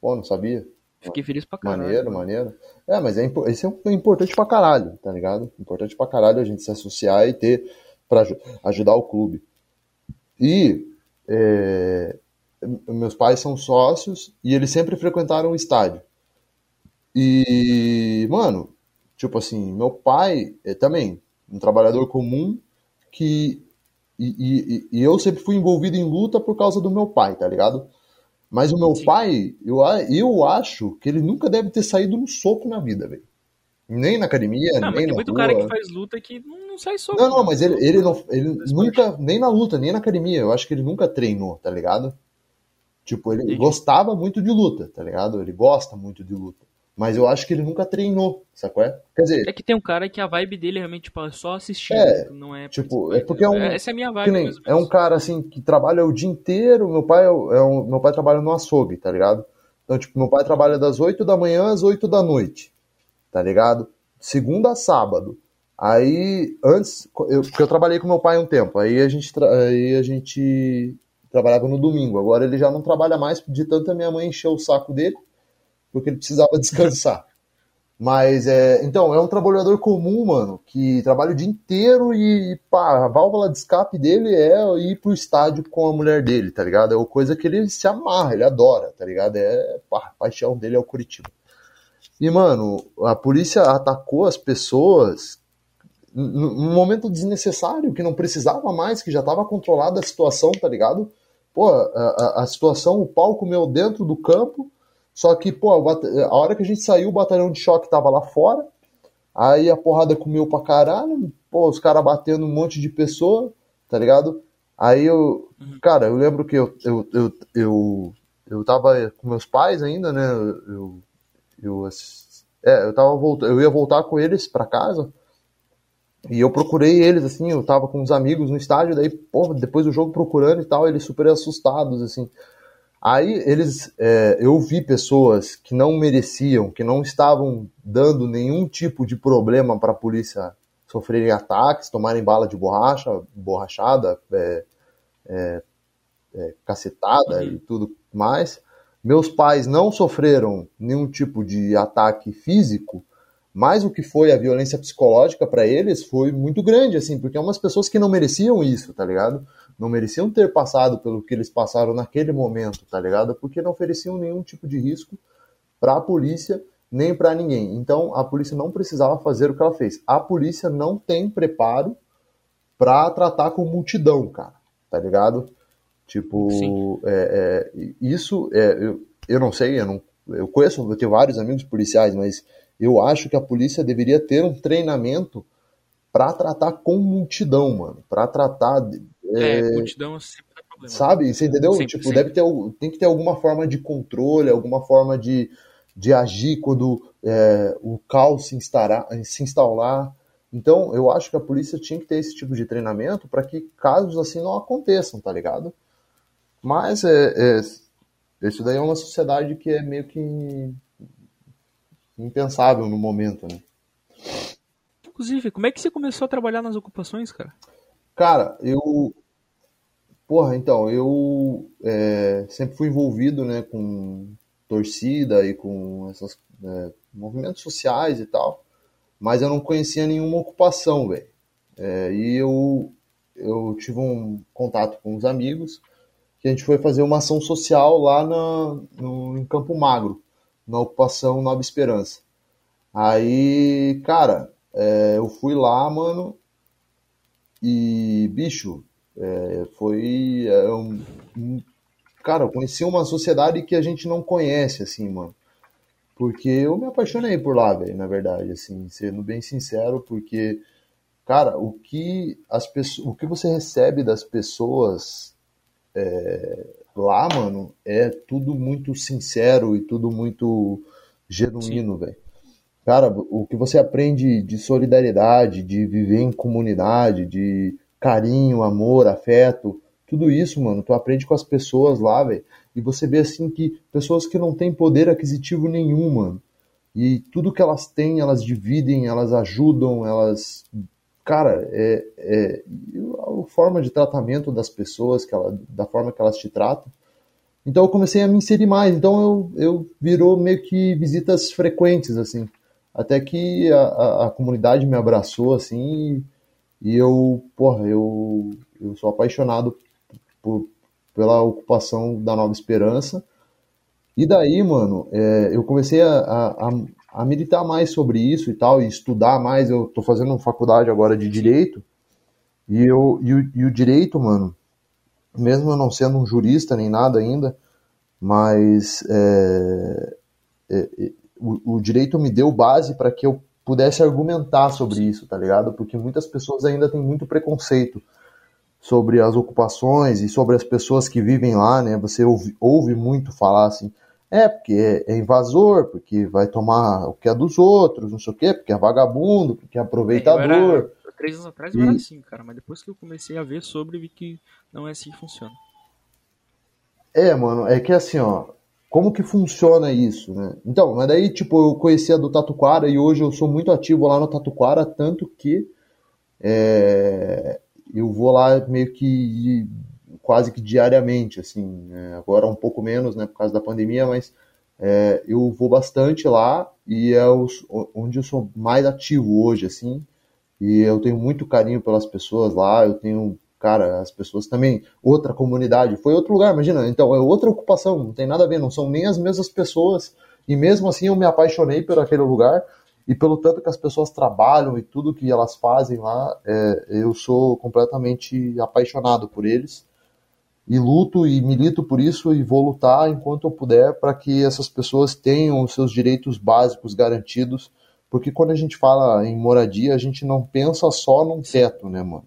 Speaker 4: Pô, não sabia.
Speaker 3: Fiquei feliz pra caralho.
Speaker 4: Maneiro, maneiro. É, mas é, isso é importante pra caralho, tá ligado? Importante pra caralho a gente se associar e ter pra aju- ajudar o clube. E é, meus pais são sócios e eles sempre frequentaram o estádio. E, mano, tipo assim, meu pai é também um trabalhador comum que. E, e- e eu sempre fui envolvido em luta por causa do meu pai, tá ligado? Mas o meu
Speaker 3: Sim.
Speaker 4: pai, eu, eu acho que ele nunca deve ter saído no soco na vida, velho. Nem na academia,
Speaker 3: Não, mas
Speaker 4: nem
Speaker 3: tem
Speaker 4: na
Speaker 3: muito
Speaker 4: rua.
Speaker 3: cara que faz luta que não, não sai soco.
Speaker 4: Não, não,
Speaker 3: né?
Speaker 4: mas ele, ele, não, ele nunca, nem na luta, nem na academia, eu acho que ele nunca treinou, tá ligado? Tipo, ele
Speaker 3: Entendi.
Speaker 4: gostava muito de luta, tá ligado? Ele gosta muito de luta. Mas eu acho que ele nunca treinou, sacou? É? Quer dizer,
Speaker 3: É que tem um cara que a vibe dele é realmente tipo, é só assistir.
Speaker 4: É,
Speaker 3: não é
Speaker 4: tipo, é porque é um-
Speaker 3: entendeu? Essa é a minha vibe.
Speaker 4: nem, é um cara assim que trabalha o dia inteiro. Meu pai é, o- é um, meu pai trabalha no açougue, tá ligado? Então, tipo, meu pai trabalha das 8 da manhã às 8 da noite, tá ligado? Segunda a sábado. Aí, antes, eu, porque eu trabalhei com meu pai um tempo, aí a gente, aí a gente trabalhava no domingo. Agora ele já não trabalha mais, de tanto a minha mãe encheu o saco dele, porque ele precisava <laughs> descansar. Mas é. Então, é um trabalhador comum, mano, que trabalha o dia inteiro e, pá, a válvula de escape dele é ir pro estádio com a mulher dele, tá ligado? É uma coisa que ele se amarra, ele adora, tá ligado? É. Pá, a paixão dele é o Curitiba. E, mano, a polícia atacou as pessoas num momento desnecessário, que não precisava mais, que já estava controlada a situação, tá ligado? Pô, a, a, a, situação, o pau comeu dentro do campo, só que, pô, a hora que a gente saiu, o batalhão de choque tava lá fora, aí a porrada comeu pra caralho, pô, os caras batendo um monte de pessoa, tá ligado? Aí eu, uhum. cara, eu lembro que eu, eu, eu, eu, eu tava com meus pais ainda, né? Eu, eu, é, eu tava voltando, eu ia voltar com eles para casa. E eu procurei eles, assim, eu tava com uns amigos no estádio, daí, pô, depois do jogo procurando e tal, eles super assustados, assim. Aí eles, é, eu vi pessoas que não mereciam, que não estavam dando nenhum tipo de problema para a polícia sofrerem ataques, tomarem bala de borracha, borrachada, é, é, é, cacetada uhum. e tudo mais. Meus pais não sofreram nenhum tipo de ataque físico, mas o que foi a violência psicológica para eles foi muito grande, assim, porque é umas pessoas que não mereciam isso, tá ligado? Não mereciam ter passado pelo que eles passaram naquele momento, tá ligado? Porque não ofereciam nenhum tipo de risco para a polícia nem para ninguém. Então a polícia não precisava fazer o que ela fez. A polícia não tem preparo para tratar com multidão, cara, tá ligado? Tipo, é, é, isso, é, eu, eu não sei, eu, não, eu conheço, eu tenho vários amigos policiais, mas eu acho que a polícia deveria ter um treinamento para tratar com multidão, mano, para tratar.
Speaker 3: É, é, multidão sempre dá problema.
Speaker 4: Sabe? Você entendeu? Sempre, tipo, sempre. deve ter, tem que ter alguma forma de controle, alguma forma de, de agir quando é, o caos se instalar, se instaurar. Então, eu acho que a polícia tinha que ter esse tipo de treinamento para que casos assim não aconteçam, tá ligado? Mas é, é, isso daí é uma sociedade que é meio que impensável no momento, né?
Speaker 3: Inclusive, como é que você começou a trabalhar nas ocupações, cara?
Speaker 4: Cara, eu. Porra, então, eu é, sempre fui envolvido, né, com torcida e com esses é, movimentos sociais e tal, mas eu não conhecia nenhuma ocupação, velho. É, e eu, eu tive um contato com os amigos que a gente foi fazer uma ação social lá na, no, em Campo Magro, na ocupação Nova Esperança. Aí, cara, é, eu fui lá, mano, e, bicho, é, foi é, um, um, Cara, eu conheci uma sociedade que a gente não conhece, assim, mano. Porque eu me apaixonei por lá, velho, na verdade, assim, sendo bem sincero, porque, cara, o que as pessoas, o que você recebe das pessoas é, lá, mano, é tudo muito sincero e tudo muito genuíno, velho. Cara, o que você aprende de solidariedade, de viver em comunidade, de carinho, amor, afeto, tudo isso, mano, tu aprende com as pessoas lá, velho. E você vê assim que pessoas que não têm poder aquisitivo nenhum, mano. E tudo que elas têm, elas dividem, elas ajudam, elas cara, é, é, a forma de tratamento das pessoas, que ela, da forma que elas te tratam. Então eu comecei a me inserir mais. Então eu, eu virou meio que visitas frequentes, assim. Até que a, a, a comunidade me abraçou, assim, e, eu, porra, eu, eu sou apaixonado por, pela ocupação da Nova Esperança. E daí, mano, é, eu comecei a, a, a meditar mais sobre isso e tal, e estudar mais. Eu tô fazendo faculdade agora de direito, e, eu, e, o, e o direito, mano, mesmo eu não sendo um jurista nem nada ainda, mas é, é, é o, o, direito me deu base para que eu pudesse argumentar sobre isso, tá ligado? Porque muitas pessoas ainda têm muito preconceito sobre as ocupações e sobre as pessoas que vivem lá, né? Você ouve, ouve muito falar assim, é, porque é, é, invasor, porque vai tomar o que é dos outros, não sei o quê, porque é vagabundo, porque é aproveitador. Era,
Speaker 3: três anos atrás eu e... era assim, cara, mas depois que eu comecei a ver sobre, vi que não é assim que funciona.
Speaker 4: É, mano, é que assim, ó, como que funciona isso, né? Então, mas daí, tipo, eu conhecia do Tatuquara e hoje eu sou muito ativo lá no Tatuquara, tanto que é, eu vou lá meio que quase que diariamente, assim, é, agora um pouco menos, né, por causa da pandemia, mas é, eu vou bastante lá e é os, onde eu sou mais ativo hoje, assim, e eu tenho muito carinho pelas pessoas lá, eu tenho, cara, as pessoas também, outra comunidade, foi outro lugar, imagina, então é outra ocupação, não tem nada a ver, não são nem as mesmas pessoas E mesmo assim eu me apaixonei por aquele lugar e pelo tanto que as pessoas trabalham e tudo que elas fazem lá, é, eu sou completamente apaixonado por eles e luto e milito por isso e vou lutar enquanto eu puder para que essas pessoas tenham os seus direitos básicos garantidos, porque quando a gente fala em moradia, a gente não pensa só num teto, né, mano?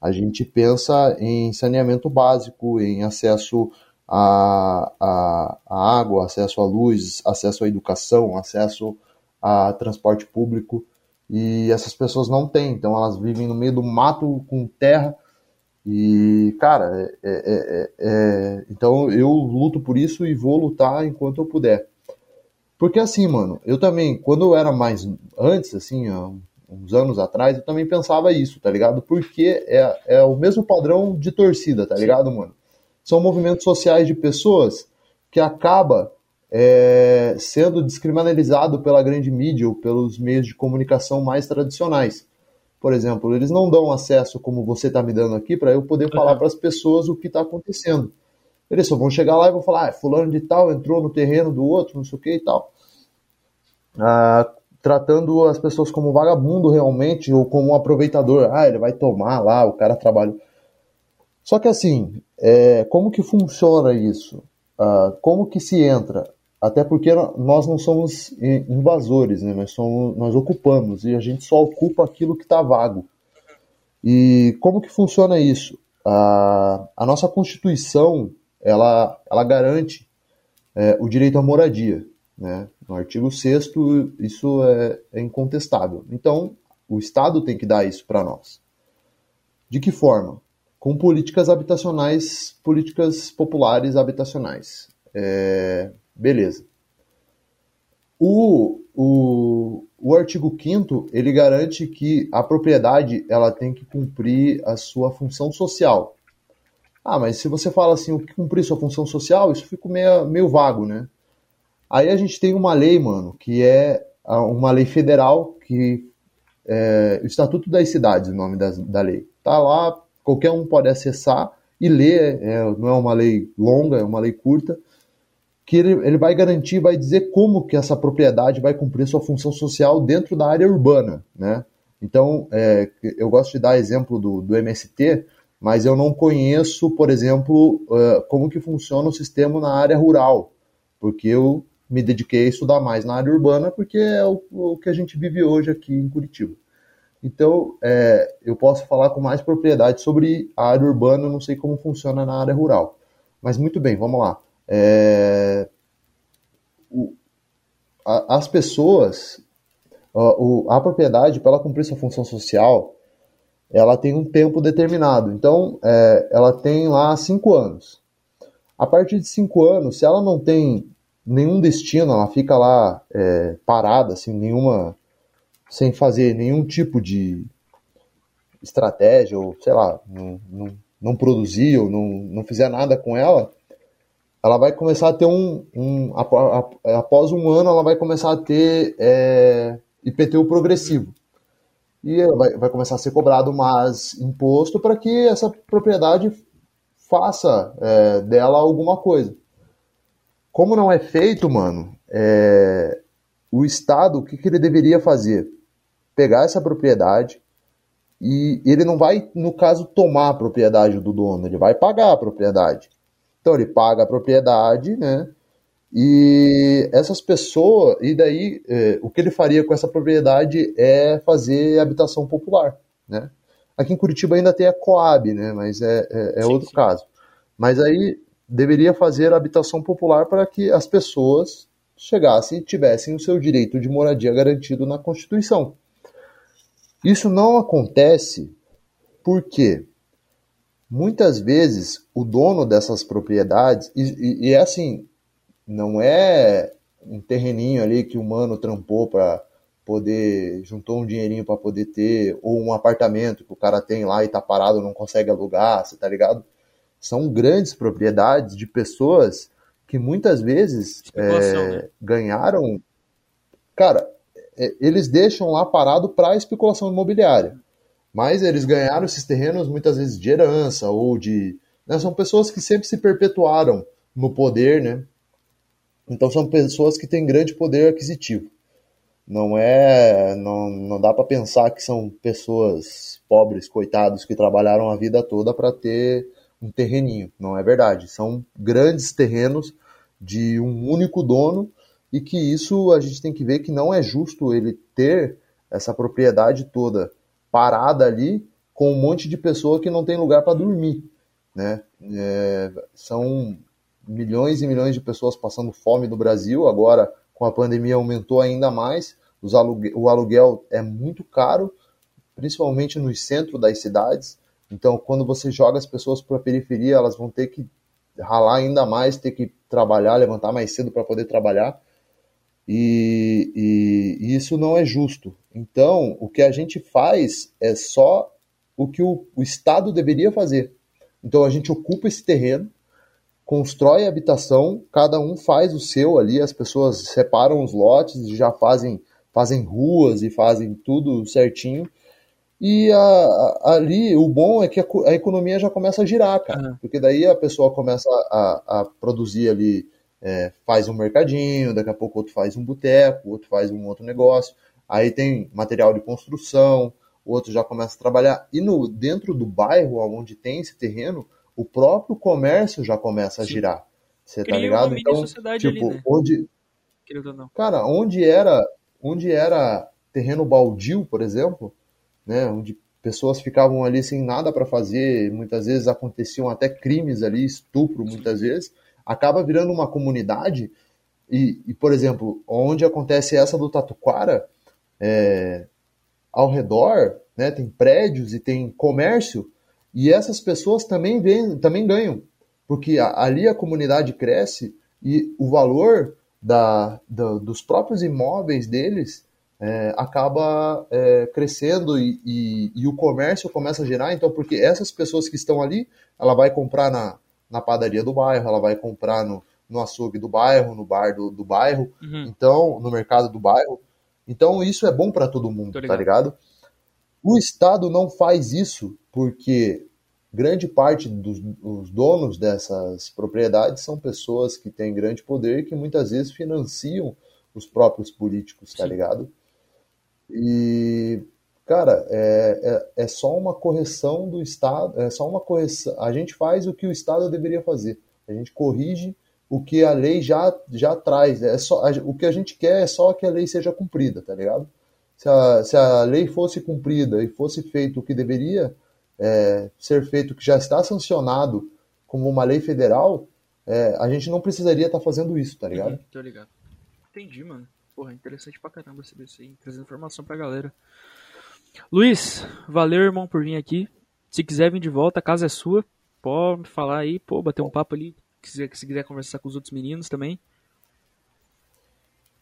Speaker 4: A gente pensa em saneamento básico, em acesso à, água, acesso à luz, acesso à educação, acesso a transporte público. E essas pessoas não têm, então elas vivem no meio do mato com terra. E, cara, é, é, é, é, então eu luto por isso e vou lutar enquanto eu puder. Porque assim, mano, eu também, quando eu era mais antes, assim, há uns anos atrás, eu também pensava isso, tá ligado? Porque é, é o mesmo padrão de torcida, tá ligado, mano? São movimentos sociais de pessoas que acaba é, sendo descriminalizado pela grande mídia ou pelos meios de comunicação mais tradicionais. Por exemplo, eles não dão acesso como você está me dando aqui para eu poder uhum. falar para as pessoas o que está acontecendo. Eles só vão chegar lá e vão falar, ah, fulano de tal entrou no terreno do outro, não sei o que e tal. Ah, tratando as pessoas como vagabundo realmente ou como um aproveitador. Ah, ele vai tomar lá, o cara trabalha. Só que assim, é, como que funciona isso? Ah, como que se entra? Até porque nós não somos invasores, né? nós, somos, nós ocupamos e a gente só ocupa aquilo que está vago. E como que funciona isso? A, a nossa Constituição ela, ela garante é, o direito à moradia. Né? No artigo 6 isso é, é incontestável. Então, o Estado tem que dar isso para nós. De que forma? Com políticas habitacionais, políticas populares habitacionais. É, Beleza. O, o, o artigo 5 ele garante que a propriedade ela tem que cumprir a sua função social. Ah, mas se você fala assim, o que cumprir sua função social, isso fica meio, meio vago, né? Aí a gente tem uma lei, mano, que é uma lei federal que é o Estatuto das Cidades, o nome da, da lei. Tá lá, qualquer um pode acessar e ler, é, não é uma lei longa, é uma lei curta, que ele, ele vai garantir, vai dizer como que essa propriedade vai cumprir sua função social dentro da área urbana, né? Então, é, eu gosto de dar exemplo do, do MST, mas eu não conheço, por exemplo, uh, como que funciona o sistema na área rural, porque eu me dediquei a estudar mais na área urbana, porque é o, o que a gente vive hoje aqui em Curitiba. Então, é, eu posso falar com mais propriedade sobre a área urbana, não sei como funciona na área rural. Mas muito bem, vamos lá. É, o, a, as pessoas, a, o, a propriedade, para ela cumprir sua função social, ela tem um tempo determinado. Então, é, ela tem lá cinco anos. A partir de cinco anos, se ela não tem nenhum destino, ela fica lá é, parada, assim, nenhuma, sem fazer nenhum tipo de estratégia, ou sei lá, não, não, não produzir ou não, não fizer nada com ela, ela vai começar a ter um, um após um ano ela vai começar a ter é, IPTU progressivo e vai, vai começar a ser cobrado mais imposto para que essa propriedade faça é, dela alguma coisa. Como não é feito, mano, é, o Estado, o que, que ele deveria fazer? Pegar essa propriedade e ele não vai, no caso, tomar a propriedade do dono, ele vai pagar a propriedade. Então ele paga a propriedade, né? E essas pessoas, e daí é, o que ele faria com essa propriedade é fazer habitação popular, né? Aqui em Curitiba ainda tem a Coab, né? Mas é, é, é sim, outro sim. caso. Mas aí deveria fazer habitação popular para que as pessoas chegassem e tivessem o seu direito de moradia garantido na Constituição. Isso não acontece porque muitas vezes o dono dessas propriedades, e, e, e é assim, não é um terreninho ali que o mano trampou para poder, juntou um dinheirinho para poder ter, ou um apartamento que o cara tem lá e tá parado, não consegue alugar, você tá ligado? São grandes propriedades de pessoas que muitas vezes é, né? ganharam. Cara, é, eles deixam lá parado para especulação imobiliária. Mas eles ganharam esses terrenos muitas vezes de herança ou de. Né, são pessoas que sempre se perpetuaram no poder, né? Então são pessoas que têm grande poder aquisitivo. Não é, não, não dá para pensar que são pessoas pobres, coitados que trabalharam a vida toda para ter um terreninho. Não é verdade. São grandes terrenos de um único dono e que isso a gente tem que ver que não é justo ele ter essa propriedade toda parada ali com um monte de pessoa que não tem lugar para dormir, né? É, são milhões e milhões de pessoas passando fome no Brasil, agora com a pandemia aumentou ainda mais, aluguel, o aluguel é muito caro, principalmente no centro das cidades, então quando você joga as pessoas para a periferia, elas vão ter que ralar ainda mais, ter que trabalhar, levantar mais cedo para poder trabalhar, e, e, e, isso não é justo. Então, o que a gente faz é só o que o, o Estado deveria fazer. Então, a gente ocupa esse terreno, constrói a habitação, cada um faz o seu ali, as pessoas separam os lotes e já fazem, fazem ruas e fazem tudo certinho. E a, a, ali o bom é que a, a, economia já começa a girar, cara. Uhum. Porque daí a pessoa começa a, produzir ali, é, faz um mercadinho, daqui a pouco outro faz um boteco, outro faz um outro negócio. Aí tem material de construção, outro já começa a trabalhar. E no dentro do bairro onde tem esse terreno, o próprio comércio já começa a Sim. girar. Você tá ligado? então, tipo, ali, né? onde Cara, onde era, onde era terreno baldio, por exemplo, né, onde pessoas ficavam ali sem nada para fazer, muitas vezes aconteciam até crimes ali, estupro muitas vezes, acaba virando uma comunidade. E, e por exemplo, onde acontece essa do Tatuquara, é, ao redor, né, tem prédios e tem comércio, e essas pessoas também, vem, também ganham, porque ali a comunidade cresce e o valor da, da dos próprios imóveis deles é, acaba é, crescendo e, e, e, o comércio começa a gerar, então, porque essas pessoas que estão ali, ela vai comprar na, na padaria do bairro, ela vai comprar no, no açougue do bairro, no bar do, do bairro, uhum. então, no mercado do bairro. Então, isso é bom para todo mundo, ligado. tá ligado? O Estado não faz isso porque grande parte dos, dos, donos dessas propriedades são pessoas que têm grande poder e que muitas vezes financiam os próprios políticos, tá Sim. ligado? E, cara, é, é, é, só uma correção do Estado, é só uma correção. A gente faz o que o Estado deveria fazer. A gente corrige o que a lei já, já traz. É só, o que a gente quer é só que a lei seja cumprida, tá ligado? se a, se a lei fosse cumprida e fosse feito o que deveria é, ser feito, que já está sancionado como uma lei federal, é, a gente não precisaria estar tá fazendo isso, tá ligado? Uhum,
Speaker 3: tô ligado. Entendi, mano. Porra, interessante pra caramba saber isso aí, trazer informação pra galera. Luiz, valeu, irmão, por vir aqui. Se quiser vir de volta, a casa é sua. Pode falar aí, pô, bater um papo ali. Se, se quiser conversar com os outros meninos também.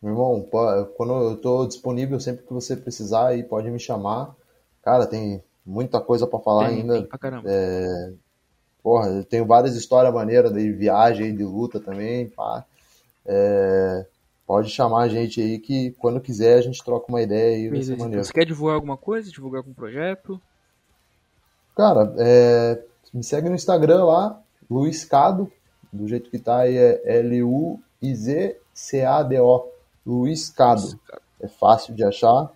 Speaker 4: Meu irmão, quando eu tô disponível, sempre que você precisar, aí pode me chamar. Cara, tem muita coisa para falar tem, ainda. Tem
Speaker 3: pra caramba.
Speaker 4: É... Porra, eu tenho várias histórias maneiras de viagem, de luta também, pá. É... Pode chamar a gente aí que quando quiser a gente troca uma ideia aí, vai ser maneiro.
Speaker 3: Você quer divulgar alguma coisa? Divulgar algum projeto?
Speaker 4: Cara, é... me segue no Instagram lá, Luiz Cado, do jeito que tá aí é L-U-I-Z-C-A-D-O. Luiz Cado. É fácil de achar.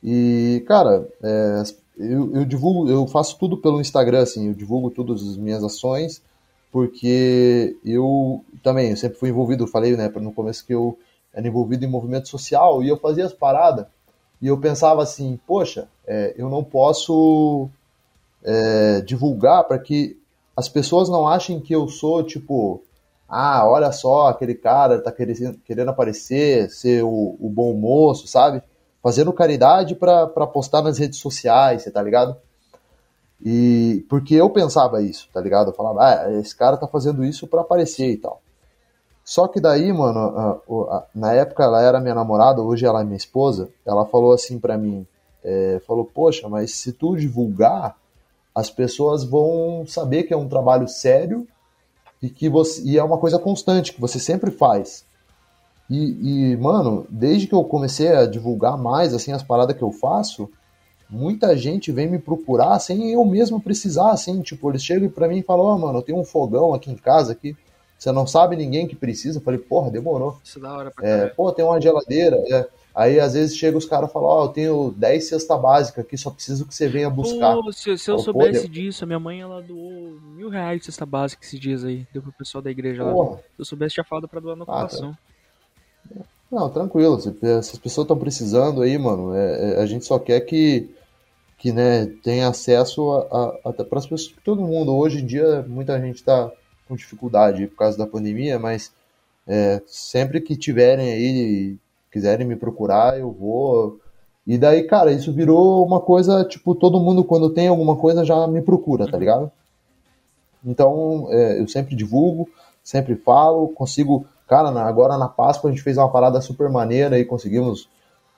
Speaker 4: E, cara, é, eu, eu, divulgo, eu faço tudo pelo Instagram, assim, eu divulgo todas as minhas ações, porque eu também, eu sempre fui envolvido, eu falei, né, no começo que eu era envolvido em movimento social e eu fazia as paradas. E eu pensava assim, poxa, é, eu não posso é, divulgar para que as pessoas não achem que eu sou, tipo, ah, olha só, aquele cara tá querendo, querendo aparecer, ser o, o bom moço, sabe? Fazendo caridade para postar nas redes sociais, você tá ligado? E porque eu pensava isso, tá ligado? Eu falava, ah, esse cara tá fazendo isso para aparecer e tal. Só que daí, mano, na época ela era minha namorada, hoje ela é minha esposa. Ela falou assim para mim, é, falou, poxa, mas se tu divulgar, as pessoas vão saber que é um trabalho sério e que você e é uma coisa constante que você sempre faz. E, e, mano, desde que eu comecei a divulgar mais assim as paradas que eu faço, muita gente vem me procurar sem eu mesmo precisar, assim, tipo, eles chegam para mim e falam: "Ó, oh, mano, eu tenho um fogão aqui em casa aqui, Você não sabe ninguém que precisa. Eu falei, porra, demorou.
Speaker 3: Isso é da hora pra
Speaker 4: É, pô, tem uma geladeira. é. Aí às vezes chega os caras e falam, ó, eu tenho 10 cesta básica aqui, só preciso que você venha buscar.
Speaker 3: Pô, se, se eu
Speaker 4: Pô,
Speaker 3: soubesse
Speaker 4: pô,
Speaker 3: disso, a minha mãe ela doou mil reais de cesta básica esses dias aí. Deu pro pessoal da igreja lá.
Speaker 4: Porra.
Speaker 3: Se eu soubesse, tinha falado pra doar na
Speaker 4: Ah, tá.
Speaker 3: ocupação.
Speaker 4: Não, tranquilo. Se, se as pessoas estão precisando aí, mano, é- é- a gente só quer que, que né, tenha acesso a, a, para as pessoas, todo mundo. Hoje em dia, muita gente está com dificuldade por causa da pandemia, mas é, sempre que tiverem aí, quiserem me procurar, eu vou. E daí, cara, isso virou uma coisa, tipo, todo mundo quando tem alguma coisa já me procura, tá ligado? Então, é, eu sempre divulgo, sempre falo, consigo. Cara, agora na Páscoa a gente fez uma parada super maneira e conseguimos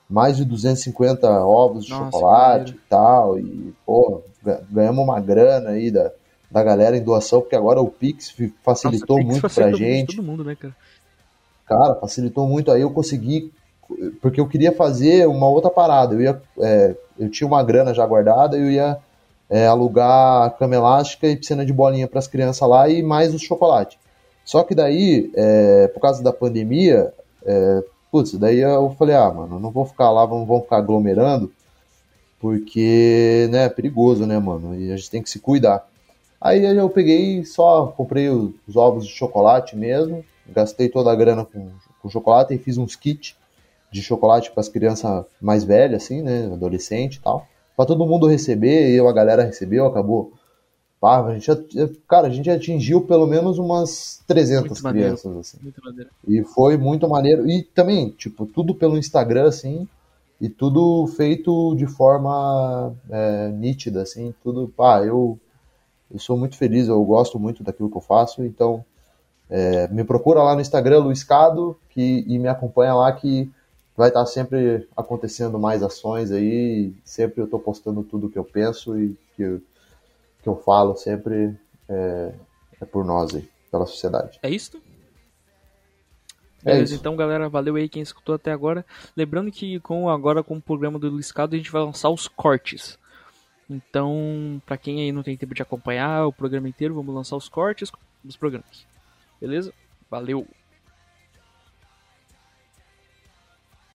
Speaker 4: mais de 250 ovos de
Speaker 3: Nossa,
Speaker 4: chocolate e tal. E, pô, ga- ganhamos uma grana aí da, da galera em doação, porque agora o Pix facilitou
Speaker 3: Nossa, Pix
Speaker 4: muito pra
Speaker 3: facilitou muito
Speaker 4: gente.
Speaker 3: Todo mundo, né, cara?
Speaker 4: Cara, facilitou muito. Aí eu consegui, porque eu queria fazer uma outra parada. Eu ia, é, eu tinha uma grana já guardada, eu ia é, alugar cama elástica e piscina de bolinha para as crianças lá e mais o chocolate. Só que daí, é, por causa da pandemia, é, putz, daí eu falei, ah, mano, não vou ficar lá, vamos, vamos ficar aglomerando, porque, né, é perigoso, né, mano? E a gente tem que se cuidar. Aí eu peguei só comprei os, os ovos de chocolate mesmo, gastei toda a grana com, com chocolate e fiz uns kits de chocolate para as crianças mais velhas, assim, né, adolescente e tal, para todo mundo receber, e eu, a galera recebeu, acabou. Pá, a gente, já- cara, a gente atingiu pelo menos umas 300
Speaker 3: Muito maneiro.
Speaker 4: crianças, assim.
Speaker 3: Muito maneiro.
Speaker 4: E foi muito maneiro. E também, tipo, tudo pelo Instagram, assim, e tudo feito de forma é, nítida, assim, tudo, pá, eu, eu sou muito feliz, eu gosto muito daquilo que eu faço, então é, me procura lá no Instagram, Luiz Cado, que, e me acompanha lá que vai estar sempre acontecendo mais ações aí, sempre eu tô postando tudo que eu penso e que eu, que eu falo sempre é, é por nós aí, pela sociedade.
Speaker 3: É isso?
Speaker 4: É
Speaker 3: Beleza,
Speaker 4: isso.
Speaker 3: então galera, valeu aí quem escutou até agora. Lembrando que com agora com o programa do Luiz Cado a gente vai lançar os cortes. Então, pra quem aí não tem tempo de acompanhar o programa inteiro, vamos lançar os cortes dos programas. Beleza? Valeu!